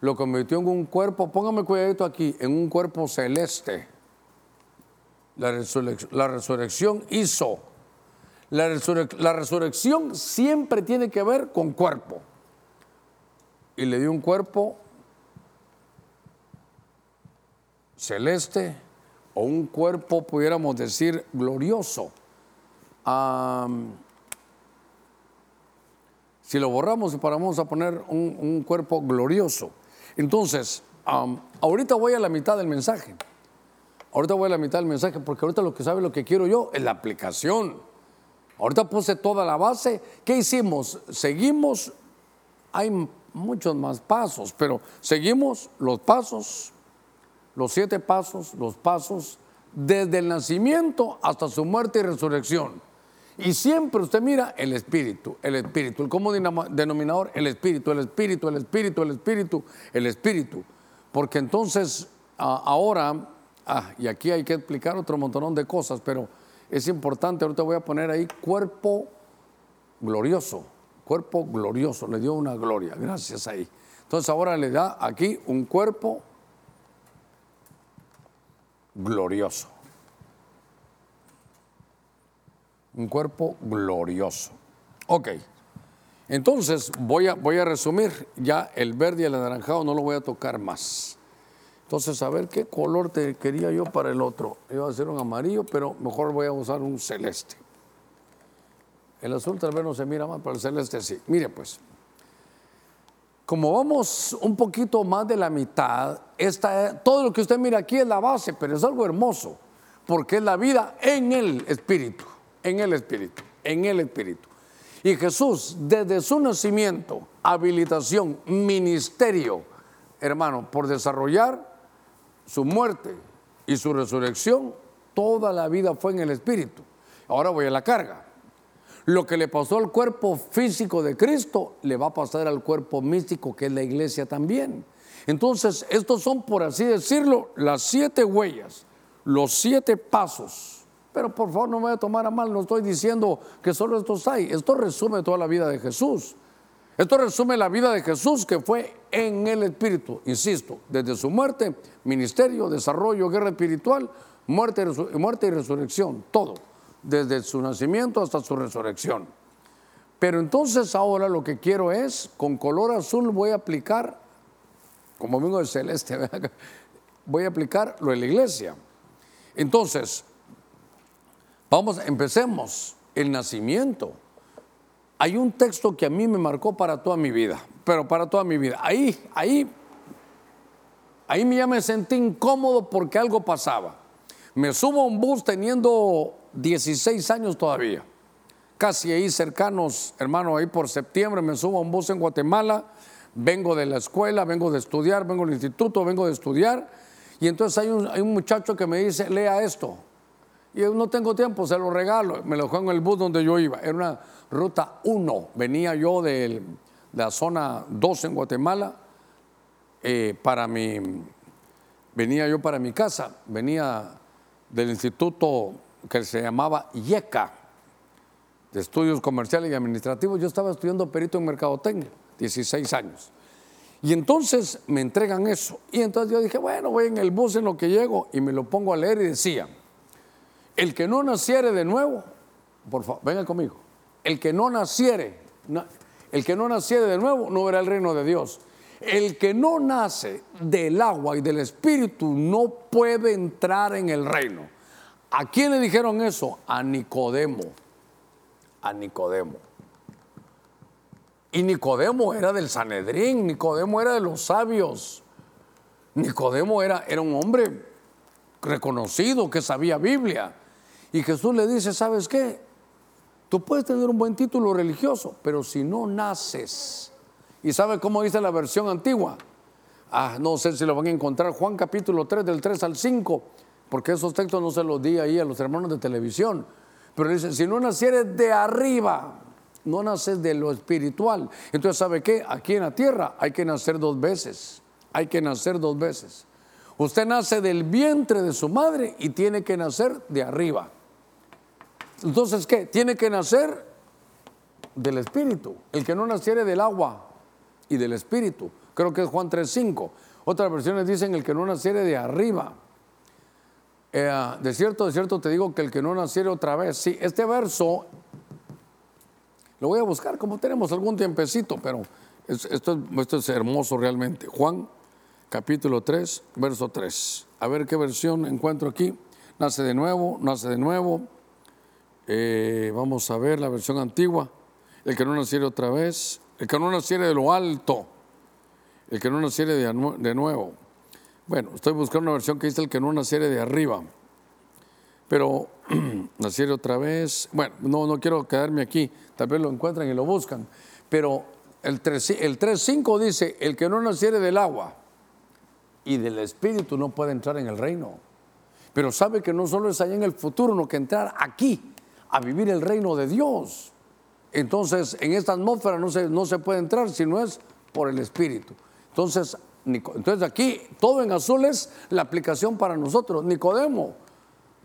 lo convirtió en un cuerpo, póngame cuidadito aquí, en un cuerpo celeste. La, resurrección, hizo. La, resurrección siempre tiene que ver con cuerpo. Y le dio un cuerpo celeste o un cuerpo, pudiéramos decir, glorioso. si lo borramos, vamos a poner un, cuerpo glorioso. Entonces, ahorita voy a la mitad del mensaje. Ahorita voy a la mitad del mensaje porque ahorita lo que sabe lo que quiero yo es la aplicación. Ahorita puse toda la base. ¿Qué hicimos? Seguimos, hay muchos más pasos, pero seguimos los pasos los siete pasos, los pasos desde el nacimiento hasta su muerte y resurrección. Y siempre usted mira el espíritu, el espíritu, el común denominador, el espíritu, el espíritu, el espíritu, el espíritu, el espíritu. Porque entonces ahora, ah, y aquí hay que explicar otro montón de cosas, pero es importante, ahorita voy a poner ahí cuerpo glorioso, cuerpo glorioso, le dio una gloria, gracias ahí. Entonces ahora le da aquí un cuerpo glorioso. Un cuerpo glorioso. Ok. Entonces voy a, voy a resumir. Ya el verde y el anaranjado no lo voy a tocar más. Entonces, a ver qué color te quería yo para el otro. Iba a hacer un amarillo, pero mejor voy a usar un celeste. El azul tal vez no se mira más, pero el celeste sí. Mire pues, como vamos un poquito más de la mitad, esta, todo lo que usted mira aquí es la base, pero es algo hermoso, porque es la vida en el Espíritu, en el Espíritu, en el Espíritu. Y Jesús, desde su nacimiento, habilitación, ministerio, hermano, por desarrollar su muerte y su resurrección, toda la vida fue en el Espíritu. Ahora voy a la carga. Lo que le pasó al cuerpo físico de Cristo le va a pasar al cuerpo místico que es la iglesia también. Entonces, estos son, por así decirlo, las siete huellas, los siete pasos. Pero por favor no me voy a tomar a mal, no estoy diciendo que solo estos hay. Esto resume toda la vida de Jesús. Esto resume la vida de Jesús que fue en el Espíritu, insisto, desde su muerte, ministerio, desarrollo, guerra espiritual, muerte, muerte y resurrección, todo, desde su nacimiento hasta su resurrección. Pero entonces ahora lo que quiero es, con color azul voy a aplicar, como vengo de celeste, (laughs) voy a aplicar lo de la iglesia. Entonces, vamos, empecemos, el nacimiento hay un texto que a mí me marcó para toda mi vida, pero para toda mi vida. Ahí, ahí, ahí ya me sentí incómodo porque algo pasaba. Me subo a un bus teniendo 16 años todavía, casi ahí cercanos, hermano, ahí por septiembre me subo a un bus en Guatemala, vengo de la escuela, vengo de estudiar, vengo del instituto, vengo de estudiar, y entonces hay un, hay un muchacho que me dice, lea esto. Y yo no tengo tiempo, se lo regalo, me lo juego en el bus donde yo iba. Era una ruta 1. Venía yo de la zona 2 en Guatemala eh, para mi, venía yo para mi casa, venía del instituto que se llamaba IECA, de estudios comerciales y administrativos. Yo estaba estudiando perito en mercadotecnia, 16 años. Y entonces me entregan eso. Y entonces yo dije, bueno, voy en el bus en lo que llego y me lo pongo a leer y decía, el que no naciere de nuevo, por favor, venga conmigo el que no naciere, el que no naciere de nuevo no verá el reino de Dios. El que no nace del agua y del espíritu no puede entrar en el reino. ¿A quién le dijeron eso? A Nicodemo. A Nicodemo. Y Nicodemo era del Sanedrín, Nicodemo era de los sabios. Nicodemo era, era un hombre reconocido que sabía Biblia. Y Jesús le dice, ¿sabes qué? Tú puedes tener un buen título religioso, pero si no naces, ¿y sabe cómo dice la versión antigua? Ah, no sé si lo van a encontrar, Juan capítulo 3, del 3 al 5, porque esos textos no se los di ahí a los hermanos de televisión. Pero dice, si no nacieres de arriba, no naces de lo espiritual. Entonces, ¿sabe qué? Aquí en la tierra hay que nacer dos veces. Hay que nacer dos veces. Usted nace del vientre de su madre y tiene que nacer de arriba. Entonces, ¿qué? Tiene que nacer del Espíritu. El que no naciere del agua y del Espíritu. Creo que es Juan 3.5. Otras versiones dicen el que no naciere de arriba. Eh, de cierto, de cierto te digo que el que no naciere otra vez. Sí, este verso lo voy a buscar como tenemos algún tiempecito, pero esto, esto es hermoso realmente. Juan capítulo 3, verso 3. A ver qué versión encuentro aquí. Nace de nuevo, nace de nuevo eh, vamos a ver la versión antigua. El que no naciere otra vez. El que no naciere de lo alto. El que no naciere de, de nuevo. Bueno, estoy buscando una versión que dice el que no naciere de arriba. Pero (clears throat) naciere otra vez. Bueno, no, no quiero quedarme aquí. Tal vez lo encuentran y lo buscan. Pero el 3.5 el dice, el que no naciere del agua y del espíritu no puede entrar en el reino. Pero sabe que no solo es allá en el futuro, sino que entrar aquí a vivir el reino de Dios. Entonces, en esta atmósfera no se, no se puede entrar si no es por el Espíritu. Entonces, entonces aquí todo en azul es la aplicación para nosotros. Nicodemo,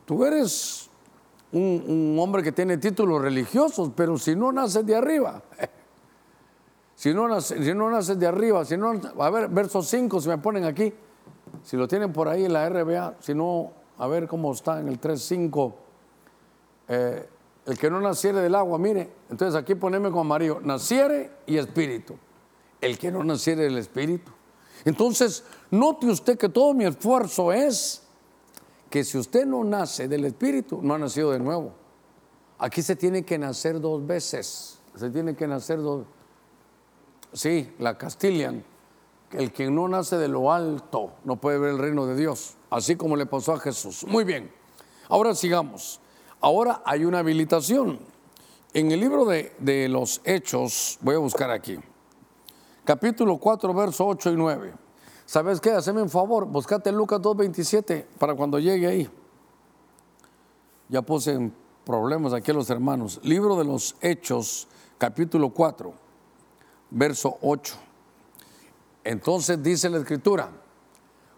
tú eres un, hombre que tiene títulos religiosos, pero si no naces de arriba, (laughs) si no, naces, si no naces de arriba, si no, a ver, verso 5, si me ponen aquí, si lo tienen por ahí en la RBA, si no, a ver cómo está en el 3.5. Eh, el que no naciere del agua, mire, entonces aquí poneme con amarillo, naciere y espíritu. El que no naciere del espíritu. Entonces, note usted que todo mi esfuerzo es que si usted no nace del espíritu, no ha nacido de nuevo. Aquí se tiene que nacer dos veces. Se tiene que nacer dos. Sí, la Castilian. El que no nace de lo alto no puede ver el reino de Dios. Así como le pasó a Jesús. Muy bien. Ahora sigamos. Ahora hay una habilitación. En el libro de, los Hechos, voy a buscar aquí, capítulo 4, verso 8 y 9. ¿Sabes qué? Haceme un favor, buscate Lucas 2.27 para cuando llegue ahí. Ya puse en problemas aquí a los hermanos. Libro de los Hechos, capítulo 4, verso 8. Entonces dice la escritura,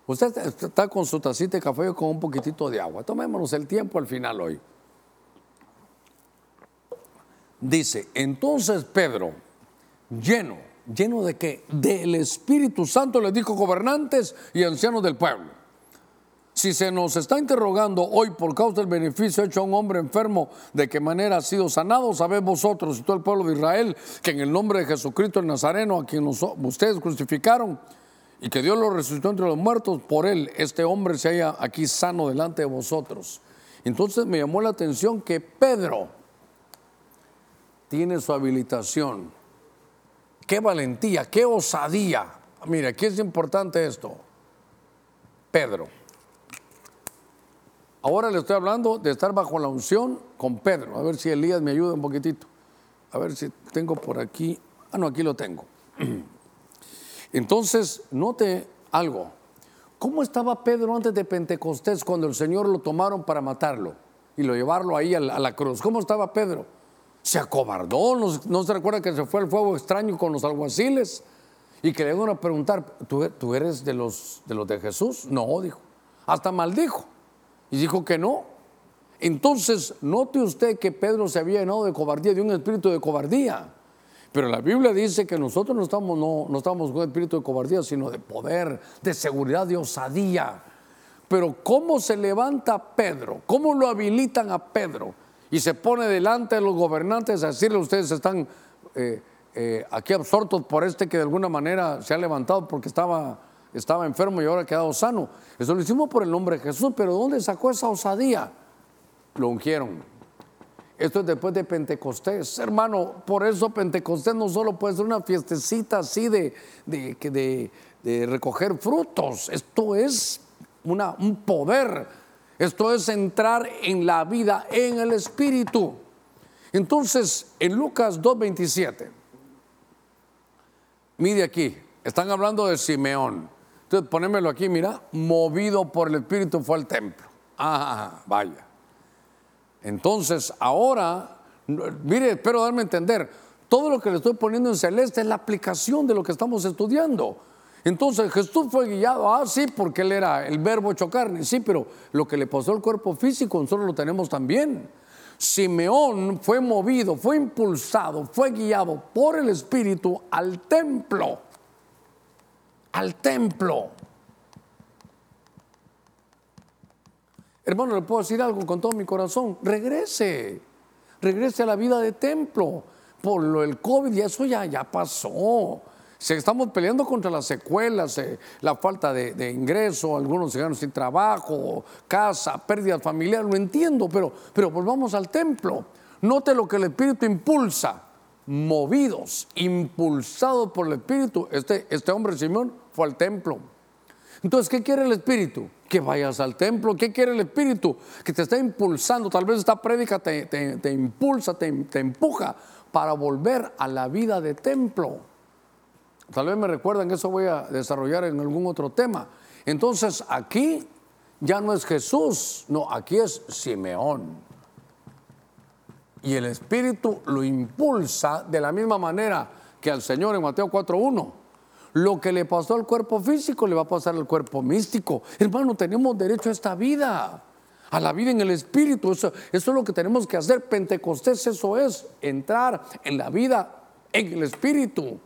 usted está con su tacita de café con un poquitito de agua. Tomémonos el tiempo al final hoy. Dice, entonces Pedro, lleno, lleno de qué? Del Espíritu Santo le dijo gobernantes y ancianos del pueblo. Si se nos está interrogando hoy por causa del beneficio hecho a un hombre enfermo, de qué manera ha sido sanado, sabéis vosotros y todo el pueblo de Israel que en el nombre de Jesucristo el Nazareno, a quien ustedes crucificaron y que Dios lo resucitó entre los muertos, por él este hombre se halla aquí sano delante de vosotros. Entonces me llamó la atención que Pedro, tiene su habilitación. Qué valentía, qué osadía. Mira, aquí es importante esto. Pedro. Ahora le estoy hablando de estar bajo la unción con Pedro. A ver si Elías me ayuda un poquitito. A ver si tengo por aquí. Ah, no, aquí lo tengo. (clears throat) Entonces, note algo. ¿Cómo estaba Pedro antes de Pentecostés cuando el Señor lo tomaron para matarlo y lo llevarlo ahí a la cruz? ¿Cómo estaba Pedro? Se acobardó, no, se recuerda que se fue al fuego extraño con los alguaciles y que le iban a preguntar, ¿tú, eres de los, de los de Jesús? No, dijo, hasta maldijo y dijo que no. Entonces, note usted que Pedro se había llenado de cobardía, de un espíritu de cobardía. Pero la Biblia dice que nosotros no estamos, no, no con espíritu de cobardía, sino de poder, de seguridad, de osadía. Pero ¿cómo se levanta Pedro? ¿Cómo lo habilitan a Pedro? Y se pone delante de los gobernantes a decirle, ustedes están eh, eh, aquí absortos por este que de alguna manera se ha levantado porque estaba, estaba enfermo y ahora ha quedado sano. Eso lo hicimos por el nombre de Jesús, pero ¿dónde sacó esa osadía? Lo ungieron. Esto es después de Pentecostés. Hermano, por eso Pentecostés no solo puede ser una fiestecita así de, de, de recoger frutos. Esto es una, un poder esto es entrar en la vida en el Espíritu. Entonces, en Lucas 2.27, mire aquí, están hablando de Simeón. Entonces, ponémelo aquí, mira, movido por el Espíritu fue al templo. Ah, vaya. Entonces, ahora, mire, espero darme a entender, todo lo que le estoy poniendo en celeste es la aplicación de lo que estamos estudiando. Entonces Jesús fue guiado, ah, sí, porque él era el verbo hecho carne, sí, pero lo que le pasó al cuerpo físico nosotros lo tenemos también. Simeón fue movido, fue impulsado, fue guiado por el Espíritu al templo, al templo. Hermano, le puedo decir algo con todo mi corazón, regrese, regrese a la vida de templo. Por lo del COVID y eso ya, ya pasó. Estamos peleando contra las secuelas, eh, la falta de, ingreso, algunos se sin trabajo, casa, pérdida familiar, lo entiendo, pero, pero volvamos al templo. Note lo que el Espíritu impulsa. Movidos, impulsados por el Espíritu, este, este hombre Simón fue al templo. Entonces, ¿qué quiere el Espíritu? Que vayas al templo. ¿Qué quiere el Espíritu? Que te esté impulsando. Tal vez esta prédica te, te impulsa, te, te empuja para volver a la vida de templo. Tal vez me recuerdan que eso voy a desarrollar en algún otro tema. Entonces aquí ya no es Jesús, no, aquí es Simeón. y el Espíritu lo impulsa de la misma manera que al Señor en Mateo 4.1. Lo que le pasó al cuerpo físico le va a pasar al cuerpo místico. Hermano, tenemos derecho a esta vida, a la vida en el Espíritu. Eso, eso es lo que tenemos que hacer. Pentecostés, eso es, entrar en la vida en el Espíritu.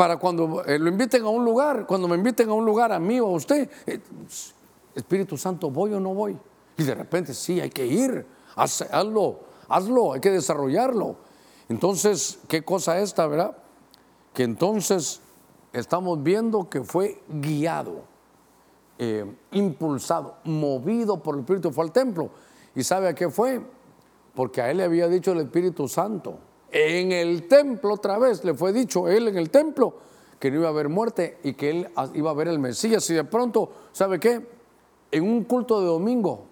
Para cuando eh, lo inviten a un lugar, cuando me inviten a un lugar, a mí o a usted, eh, Espíritu Santo, ¿voy o no voy? Y de repente, sí, hay que ir, hazlo, hazlo, hay que desarrollarlo. Entonces, ¿qué cosa esta, verdad? Que entonces estamos viendo que fue guiado, eh, impulsado, movido por el Espíritu, fue al templo. ¿Y sabe a qué fue? Porque a él le había dicho el Espíritu Santo. En el templo otra vez le fue dicho, él en el templo, que no iba a haber muerte y que él iba a ver el Mesías. Y de pronto, ¿sabe qué? En un culto de domingo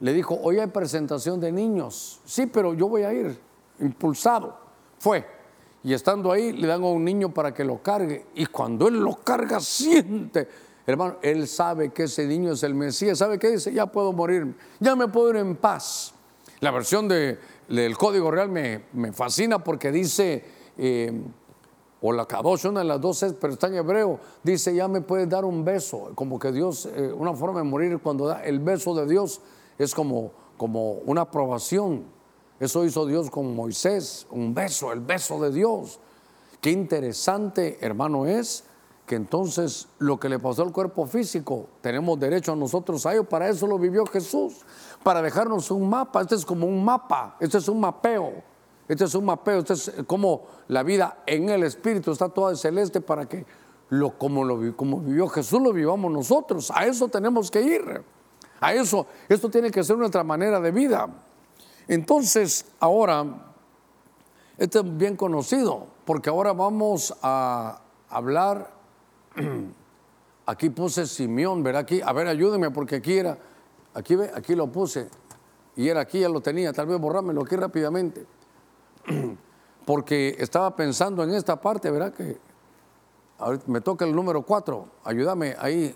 le dijo, hoy hay presentación de niños. Sí, pero yo voy a ir, impulsado. Fue y estando ahí le dan a un niño para que lo cargue. Y cuando él lo carga, siente, hermano, él sabe que ese niño es el Mesías. ¿Sabe qué dice? Ya puedo morir, ya me puedo ir en paz. La versión de, del Código Real me, me fascina porque dice, eh, o la Kadosh, una de las dos es, pero está en hebreo, dice, ya me puedes dar un beso, como que Dios, eh, una forma de morir cuando da el beso de Dios es como, como una aprobación eso hizo Dios con Moisés, un beso, el beso de Dios. Qué interesante, hermano, es que entonces lo que le pasó al cuerpo físico, tenemos derecho a nosotros a ello. Para eso lo vivió Jesús, para dejarnos un mapa. Este es como un mapa, este es un mapeo. Este es un mapeo, este es como la vida en el Espíritu, está toda celeste para que lo, como, lo, como vivió Jesús lo vivamos nosotros. A eso tenemos que ir. A eso, esto tiene que ser nuestra manera de vida. Entonces, ahora, este es bien conocido, porque ahora vamos a hablar, (clears throat) aquí puse Simeón, ¿verdad? Aquí, a ver, ayúdenme, porque aquí era, aquí ve, aquí lo puse, y era aquí, ya lo tenía, tal vez borrármelo aquí rápidamente, (clears throat) porque estaba pensando en esta parte, ¿verdad? Que me toca el número 4, ayúdame ahí,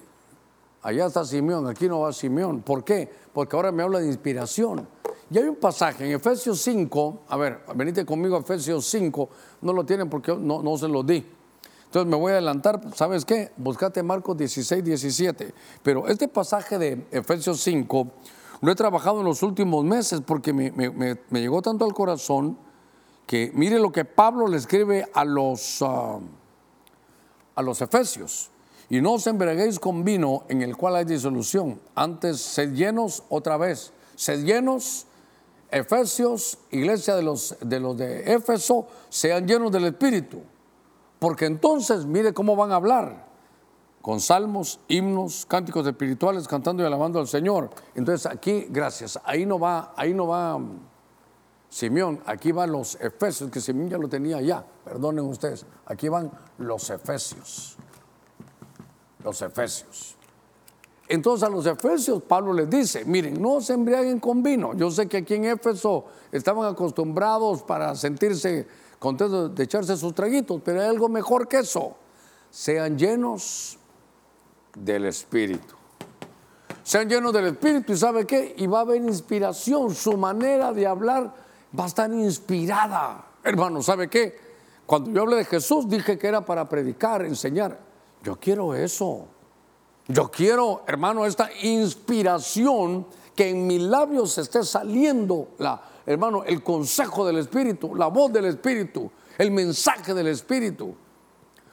allá está Simeón, aquí no va Simeón, ¿por qué? Porque ahora me habla de inspiración. Y hay un pasaje en Efesios 5, a ver, venite conmigo a Efesios 5, no lo tienen porque no, no se lo di. Entonces me voy a adelantar, ¿sabes qué? Buscate Marcos 16, 17. Pero este pasaje de Efesios 5 lo he trabajado en los últimos meses porque me, llegó tanto al corazón que mire lo que Pablo le escribe a los, ah, a los Efesios. Y no os embriaguéis con vino en el cual hay disolución. Antes, sed llenos otra vez. Sed llenos Efesios, iglesia de los, de los de Éfeso, sean llenos del Espíritu. Porque entonces, mire cómo van a hablar. Con salmos, himnos, cánticos espirituales, cantando y alabando al Señor. Entonces aquí, gracias, ahí no va, ahí no va mm, Simeón, aquí van los Efesios, que Simeón ya lo tenía ya, perdonen ustedes. Aquí van los Efesios. Los Efesios. Entonces a los efesios Pablo les dice, miren, no se embriaguen con vino. Yo sé que aquí en Éfeso estaban acostumbrados para sentirse contentos de echarse sus traguitos, pero hay algo mejor que eso. Sean llenos del Espíritu. Sean llenos del Espíritu y sabe qué? Y va a haber inspiración. Su manera de hablar va a estar inspirada. Hermano, ¿sabe qué? Cuando yo hablé de Jesús dije que era para predicar, enseñar. Yo quiero eso. Yo quiero, hermano, esta inspiración que en mis labios esté saliendo, la, hermano, el consejo del Espíritu, la voz del Espíritu, el mensaje del Espíritu.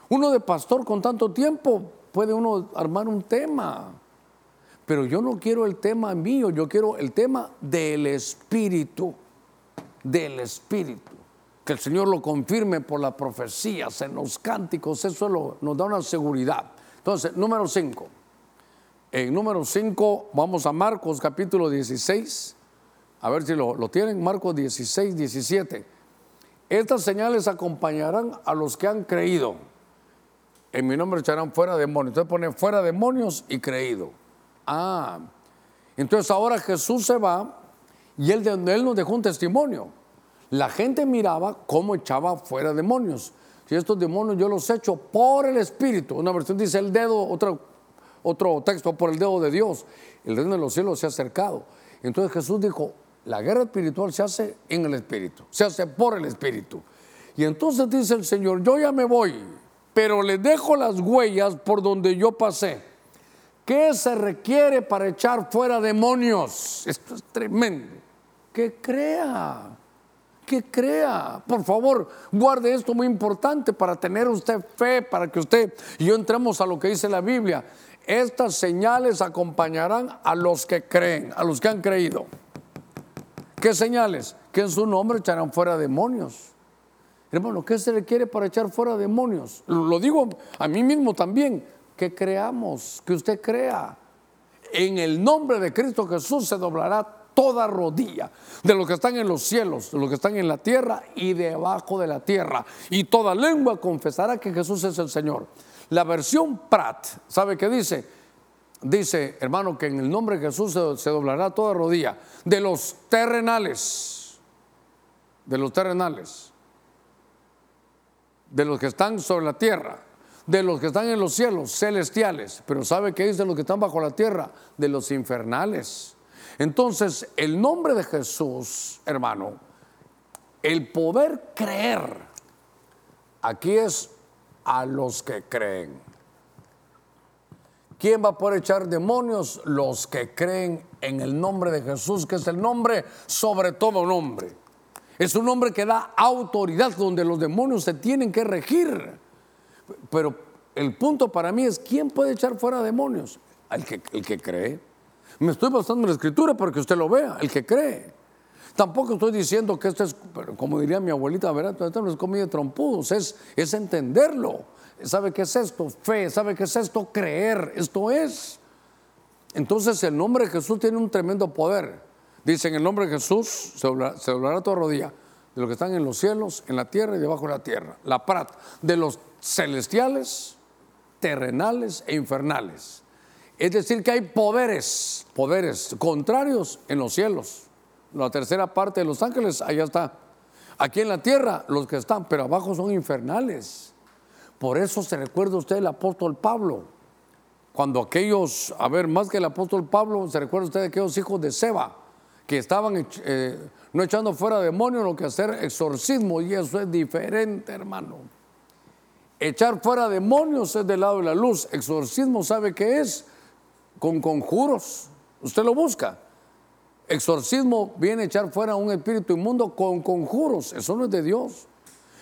Uno de pastor con tanto tiempo puede uno armar un tema, pero yo no quiero el tema mío, yo quiero el tema del Espíritu, del Espíritu. Que el Señor lo confirme por las profecías, en los cánticos, eso nos da una seguridad. Entonces, número 5. En número 5 vamos a Marcos capítulo 16. A ver si lo, tienen. Marcos 16, 17. Estas señales acompañarán a los que han creído. En mi nombre echarán fuera demonios. Entonces pone fuera demonios y creído. Ah, entonces ahora Jesús se va y él, él nos dejó un testimonio. La gente miraba cómo echaba fuera demonios. Si estos demonios yo los echo por el Espíritu. Una versión dice el dedo, otra otro texto, por el dedo de Dios, el reino de los cielos se ha acercado. Entonces Jesús dijo, La guerra espiritual se hace en el espíritu, se hace por el espíritu. Y entonces dice el Señor, yo ya me voy, pero le dejo las huellas por donde yo pasé. ¿Qué se requiere para echar fuera demonios? (laughs) Esto es tremendo. Que crea, que crea. Por favor, guarde esto muy importante para tener usted fe, para que usted y yo entremos a lo que dice la Biblia. Estas señales acompañarán a los que creen, a los que han creído. ¿Qué señales? Que en su nombre echarán fuera demonios. Hermano, ¿qué se requiere para echar fuera demonios? Lo digo a mí mismo también, que creamos, que usted crea. En el nombre de Cristo Jesús se doblará toda rodilla de los que están en los cielos, de los que están en la tierra y debajo de la tierra. Y toda lengua confesará que Jesús es el Señor. La versión Prat, ¿sabe qué dice? Dice, hermano, que en el nombre de Jesús se, doblará toda rodilla de los terrenales, de los terrenales de los que están sobre la tierra, de los que están en los cielos celestiales, pero ¿sabe qué dice los que están bajo la tierra? De los infernales. Entonces, el nombre de Jesús, hermano, el poder creer, aquí es a los que creen. ¿Quién va a poder echar demonios? Los que creen en el nombre de Jesús, que es el nombre sobre todo nombre. Es un hombre que da autoridad donde los demonios se tienen que regir. Pero el punto para mí es, ¿quién puede echar fuera demonios? El que, el que cree. Me estoy basando en la escritura para que usted lo vea, el que cree. Tampoco estoy diciendo que esto es, como diría mi abuelita, ¿verdad? Esto no es comida de trompudos, es, es entenderlo. ¿Sabe qué es esto? Fe. ¿Sabe qué es esto? Creer. Esto es. Entonces el nombre de Jesús tiene un tremendo poder. Dice, en el nombre de Jesús se doblará, toda rodilla de los que están en los cielos, en la tierra y debajo de la tierra. La prat, de los celestiales, terrenales e infernales. Es decir, que hay poderes, poderes contrarios en los cielos. La tercera parte de los ángeles, allá está. Aquí en la tierra, los que están, pero abajo son infernales. Por eso se recuerda usted el apóstol Pablo. Cuando aquellos, a ver, más que el apóstol Pablo, se recuerda usted de aquellos hijos de Seba que estaban eh, no echando fuera demonios, lo que hacer exorcismo, y eso es diferente, hermano. Echar fuera demonios es del lado de la luz. Exorcismo, ¿sabe qué es? Con conjuros. Usted lo busca. Exorcismo viene a echar fuera un espíritu inmundo con conjuros. Eso no es de Dios.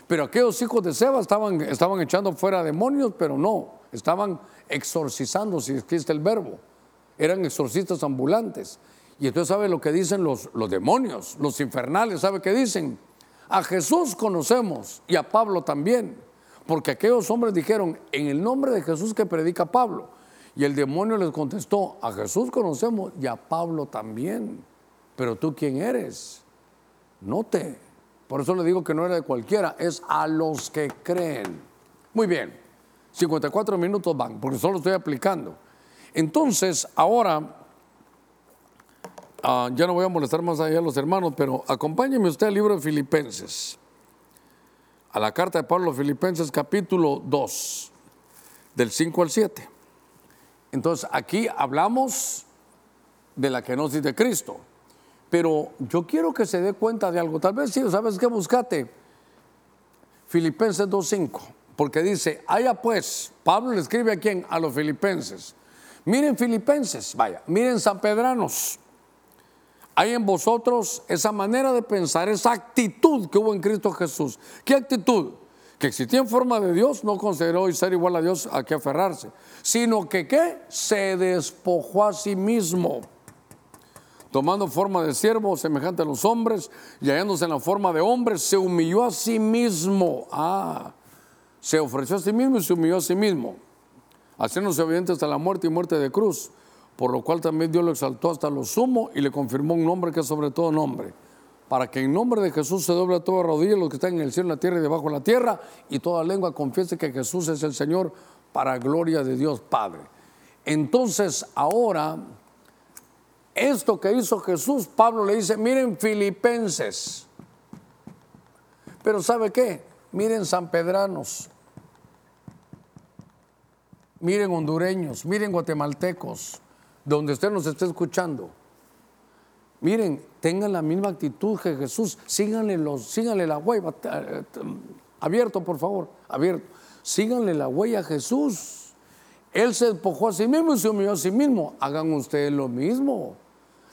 Pero aquellos hijos de Seba estaban, estaban echando fuera demonios, pero no. Estaban exorcizando, si existe el verbo. Eran exorcistas ambulantes. Y entonces sabe lo que dicen los, los demonios, los infernales, ¿sabe qué dicen? A Jesús conocemos y a Pablo también, porque aquellos hombres dijeron, en el nombre de Jesús que predica Pablo. Y el demonio les contestó, a Jesús conocemos y a Pablo también. Pero tú quién eres? Note. Por eso le digo que no era de cualquiera, es a los que creen. Muy bien, 54 minutos van, porque solo estoy aplicando. Entonces, ahora Ah, ya no voy a molestar más allá a los hermanos, pero acompáñeme usted al libro de Filipenses, a la carta de Pablo Filipenses capítulo 2, del 5 al 7. Entonces aquí hablamos de la kenosis de Cristo, pero yo quiero que se dé cuenta de algo. Tal vez si sabes qué, buscate Filipenses 2.5, porque dice, haya pues, Pablo le escribe a quién? A los filipenses. Miren filipenses, vaya, miren San Pedranos hay en vosotros esa manera de pensar, esa actitud que hubo en Cristo Jesús. ¿Qué actitud? Que existía en forma de Dios, no consideró y ser igual a Dios a que aferrarse, sino que ¿qué? Se despojó a sí mismo, tomando forma de siervo semejante a los hombres y hallándose en la forma de hombre, se humilló a sí mismo. Ah, se ofreció a sí mismo y se humilló a sí mismo, haciéndose obediente hasta la muerte y muerte de cruz por lo cual también Dios lo exaltó hasta lo sumo y le confirmó un nombre que es sobre todo nombre, para que en nombre de Jesús se doble toda rodilla los que están en el cielo, en la tierra y debajo de la tierra, y toda lengua confiese que Jesús es el Señor para gloria de Dios Padre. Entonces ahora, esto que hizo Jesús, Pablo le dice, miren filipenses, pero ¿sabe qué? Miren sanpedranos, miren hondureños, miren guatemaltecos, donde usted nos esté escuchando, Miren, tengan la misma actitud que Jesús. Síganle, los, síganle la huella. Abierto, por favor. Abierto. Síganle la huella a Jesús. Él se despojó a sí mismo y se humilló a sí mismo. Hagan ustedes lo mismo.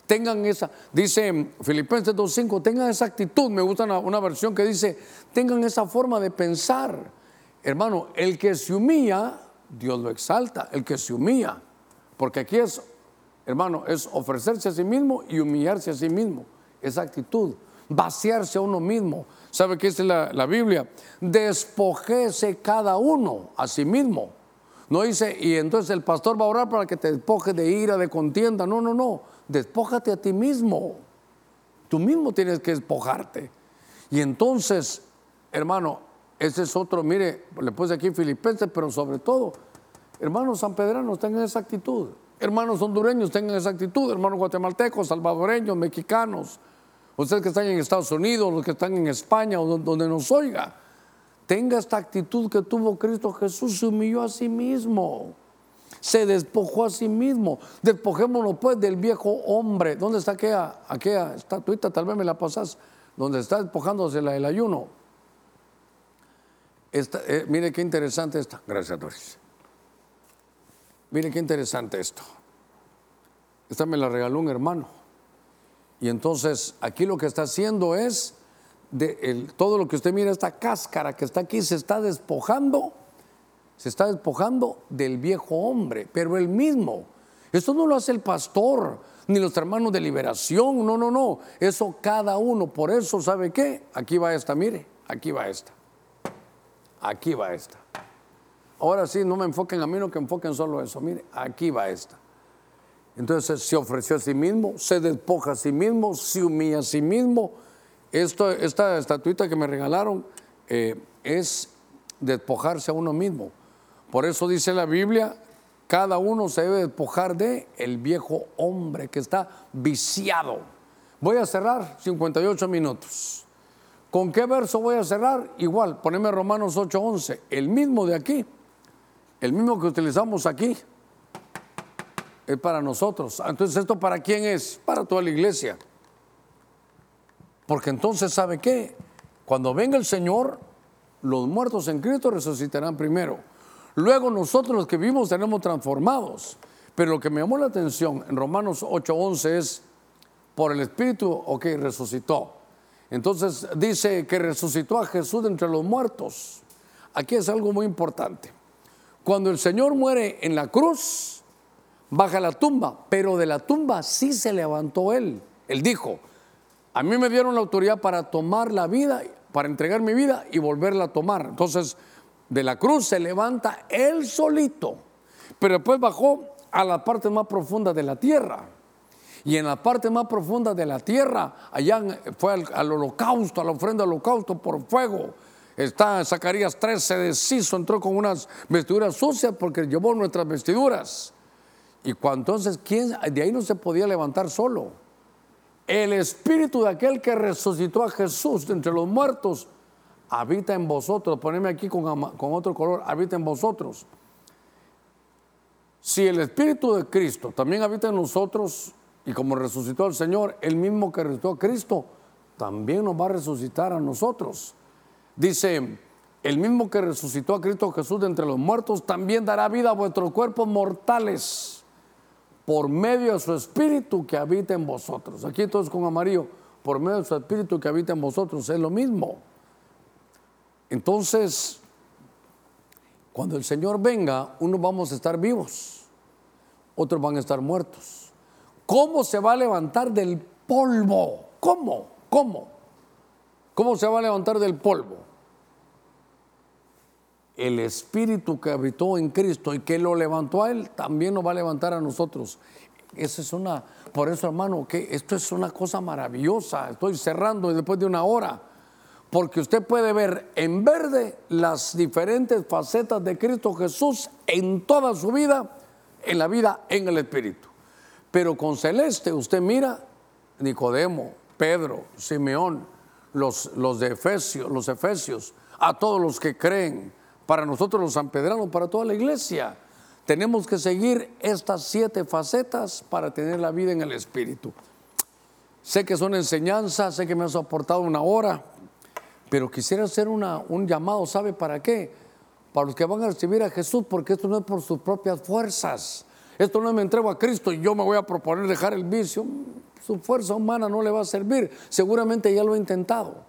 Tengan esa, dice Filipenses 2.5, tengan esa actitud. Me gusta una, versión que dice, tengan esa forma de pensar. Hermano, el que se humilla, Dios lo exalta. El que se humilla. Porque aquí es, hermano, es ofrecerse a sí mismo y humillarse a sí mismo. Esa actitud. Vaciarse a uno mismo. ¿Sabe qué dice la, la Biblia? Despojese cada uno a sí mismo. No dice, y entonces el pastor va a orar para que te despoje de ira, de contienda. No, no, no despójate a ti mismo. Tú mismo tienes que despojarte. Y entonces, hermano, ese es otro, mire, le puse aquí filipenses, pero sobre todo, hermanos sanpedranos, tengan esa actitud. Hermanos hondureños, tengan esa actitud. Hermanos guatemaltecos, salvadoreños, mexicanos. Ustedes que están en Estados Unidos, los que están en España o donde nos oiga. Tenga esta actitud que tuvo Cristo Jesús, se humilló a sí mismo se despojó a sí mismo. Despojémonos pues del viejo hombre. ¿Dónde está aquella, aquella estatuita? Tal vez me la pasas. Donde está despojándose la del ayuno. Eh, mire qué interesante esta. Gracias, Doris. Mire qué interesante esto. Esta me la regaló un hermano. Y entonces aquí lo que está haciendo es, todo lo que usted mira, esta cáscara que está aquí, se está despojando se está despojando del viejo hombre, pero él mismo. Esto no lo hace el pastor, ni los hermanos de liberación, no, no, no. Eso cada uno. Por eso, ¿sabe qué? Aquí va esta, mire, aquí va esta. Aquí va esta. Ahora sí, no me enfoquen a mí, no que enfoquen solo eso. Mire, aquí va esta. Entonces se ofreció a sí mismo, se despoja a sí mismo, se humilla a sí mismo. Esto, esta estatuita que me regalaron eh, es despojarse a uno mismo. Por eso dice la Biblia, cada uno se debe despojar de el viejo hombre que está viciado. Voy a cerrar 58 minutos. ¿Con qué verso voy a cerrar? Igual, poneme Romanos 8:11, el mismo de aquí, el mismo que utilizamos aquí, es para nosotros. Entonces, ¿esto para quién es? Para toda la iglesia. Porque entonces, ¿sabe qué? Cuando venga el Señor, los muertos en Cristo resucitarán primero. Luego nosotros los que vivimos tenemos transformados. Pero lo que me llamó la atención en Romanos 8:11 es, por el Espíritu, ok, resucitó. Entonces dice que resucitó a Jesús de entre los muertos. Aquí es algo muy importante. Cuando el Señor muere en la cruz, baja la tumba, pero de la tumba sí se levantó Él. Él dijo, a mí me dieron la autoridad para tomar la vida, para entregar mi vida y volverla a tomar. Entonces, de la cruz se levanta él solito, pero después bajó a la parte más profunda de la tierra. Y en la parte más profunda de la tierra, allá fue al, holocausto, a la ofrenda al holocausto por fuego. Está Zacarías 13, se deshizo, entró con unas vestiduras sucias porque llevó nuestras vestiduras. Y cuando entonces, ¿quién? De ahí no se podía levantar solo. El espíritu de aquel que resucitó a Jesús entre los muertos habita en vosotros. Poneme aquí con, otro color, habita en vosotros. Si el Espíritu de Cristo también habita en nosotros, y como resucitó al Señor, el mismo que resucitó a Cristo, también nos va a resucitar a nosotros. Dice, el mismo que resucitó a Cristo Jesús de entre los muertos, también dará vida a vuestros cuerpos mortales por medio de su Espíritu que habita en vosotros. Aquí todos con amarillo, por medio de su Espíritu que habita en vosotros, es lo mismo. Entonces, cuando el Señor venga, unos vamos a estar vivos, otros van a estar muertos. ¿Cómo se va a levantar del polvo? ¿Cómo? ¿Cómo? ¿Cómo se va a levantar del polvo? El espíritu que habitó en Cristo y que lo levantó a Él, también nos va a levantar a nosotros. Esa es una, por eso hermano, que esto es una cosa maravillosa. Estoy cerrando después de una hora porque usted puede ver en verde las diferentes facetas de Cristo Jesús en toda su vida, en la vida en el Espíritu. Pero con celeste usted mira Nicodemo, Pedro, Simeón, los, los de Efesios, los Efesios, a todos los que creen, para nosotros los sanpedranos, para toda la iglesia. Tenemos que seguir estas siete facetas para tener la vida en el Espíritu. Sé que es una enseñanza, sé que me ha soportado una hora, pero quisiera hacer un llamado, ¿sabe para qué? Para los que van a recibir a Jesús, porque esto no es por sus propias fuerzas. Esto no me entrego a Cristo y yo me voy a proponer dejar el vicio. Su fuerza humana no le va a servir. Seguramente ya lo he intentado.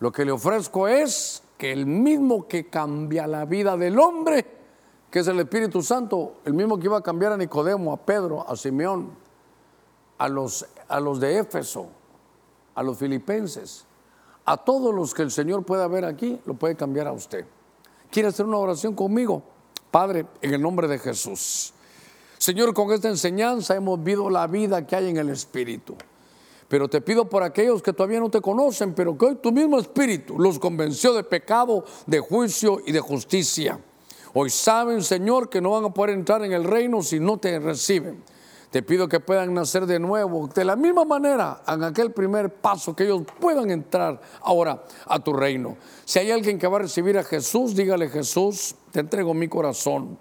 Lo que le ofrezco es que el mismo que cambia la vida del hombre, que es el Espíritu Santo, el mismo que iba a cambiar a Nicodemo, a Pedro, a Simeón, a los, a los de Éfeso, a los filipenses, a todos los que el Señor pueda ver aquí, lo puede cambiar a usted. ¿Quiere hacer una oración conmigo? Padre, en el nombre de Jesús. Señor, con esta enseñanza hemos visto la vida que hay en el Espíritu. Pero te pido por aquellos que todavía no te conocen, pero que hoy tu mismo Espíritu los convenció de pecado, de juicio y de justicia. Hoy saben, Señor, que no van a poder entrar en el reino si no te reciben. Te pido que puedan nacer de nuevo, de la misma manera, en aquel primer paso, que ellos puedan entrar ahora a tu reino. Si hay alguien que va a recibir a Jesús, dígale Jesús, te entrego mi corazón.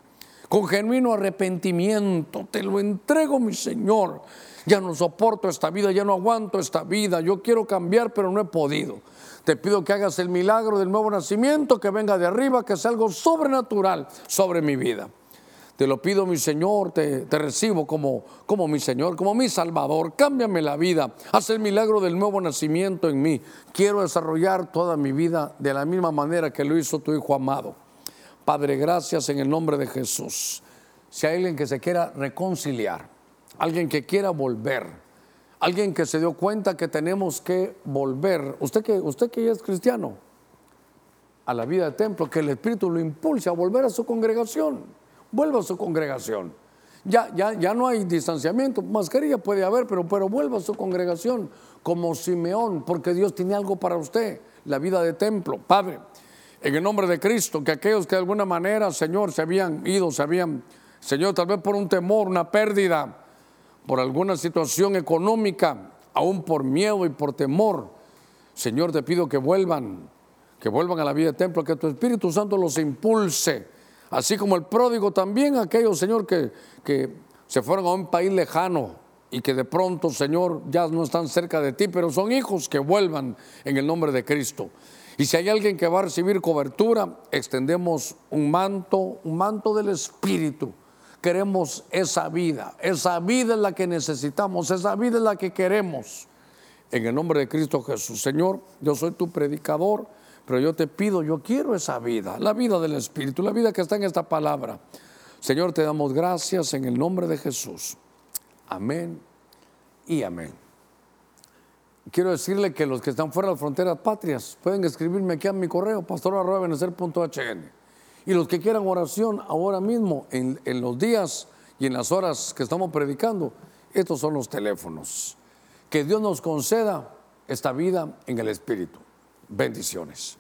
Con genuino arrepentimiento, te lo entrego, mi Señor ya no soporto esta vida, ya no aguanto esta vida, yo quiero cambiar, pero no he podido. Te pido que hagas el milagro del nuevo nacimiento, que venga de arriba, que sea algo sobrenatural sobre mi vida. Te lo pido, mi Señor, te, recibo como, como mi Señor, como mi Salvador. Cámbiame la vida, haz el milagro del nuevo nacimiento en mí. Quiero desarrollar toda mi vida de la misma manera que lo hizo tu Hijo amado. Padre, gracias en el nombre de Jesús. Si hay alguien que se quiera reconciliar, alguien que quiera volver, alguien que se dio cuenta que tenemos que volver, usted que, usted que ya es cristiano, a la vida de templo, que el Espíritu lo impulse a volver a su congregación, vuelva a su congregación. Ya, ya, ya no hay distanciamiento, mascarilla puede haber, pero, pero vuelva a su congregación como Simeón, porque Dios tiene algo para usted, la vida de templo. Padre, en el nombre de Cristo, que aquellos que de alguna manera, Señor, se habían ido, se habían, Señor, tal vez por un temor, una pérdida, por alguna situación económica, aún por miedo y por temor, Señor, te pido que vuelvan, que vuelvan a la vida de templo, que tu Espíritu Santo los impulse, así como el pródigo también, aquellos, Señor, que, que se fueron a un país lejano y que de pronto, Señor, ya no están cerca de ti, pero son hijos que vuelvan en el nombre de Cristo. Y si hay alguien que va a recibir cobertura, extendemos un manto, un manto del Espíritu queremos esa vida. Esa vida es la que necesitamos, esa vida es la que queremos. En el nombre de Cristo Jesús. Señor, yo soy tu predicador, pero yo te pido, yo quiero esa vida, la vida del Espíritu, la vida que está en esta palabra. Señor, te damos gracias en el nombre de Jesús. Amén y amén. Quiero decirle que los que están fuera de las fronteras patrias pueden escribirme aquí a mi correo, pastor.benecer.hn. Y los que quieran oración ahora mismo, en, los días y en las horas que estamos predicando, estos son los teléfonos. Que Dios nos conceda esta vida en el Espíritu. Bendiciones.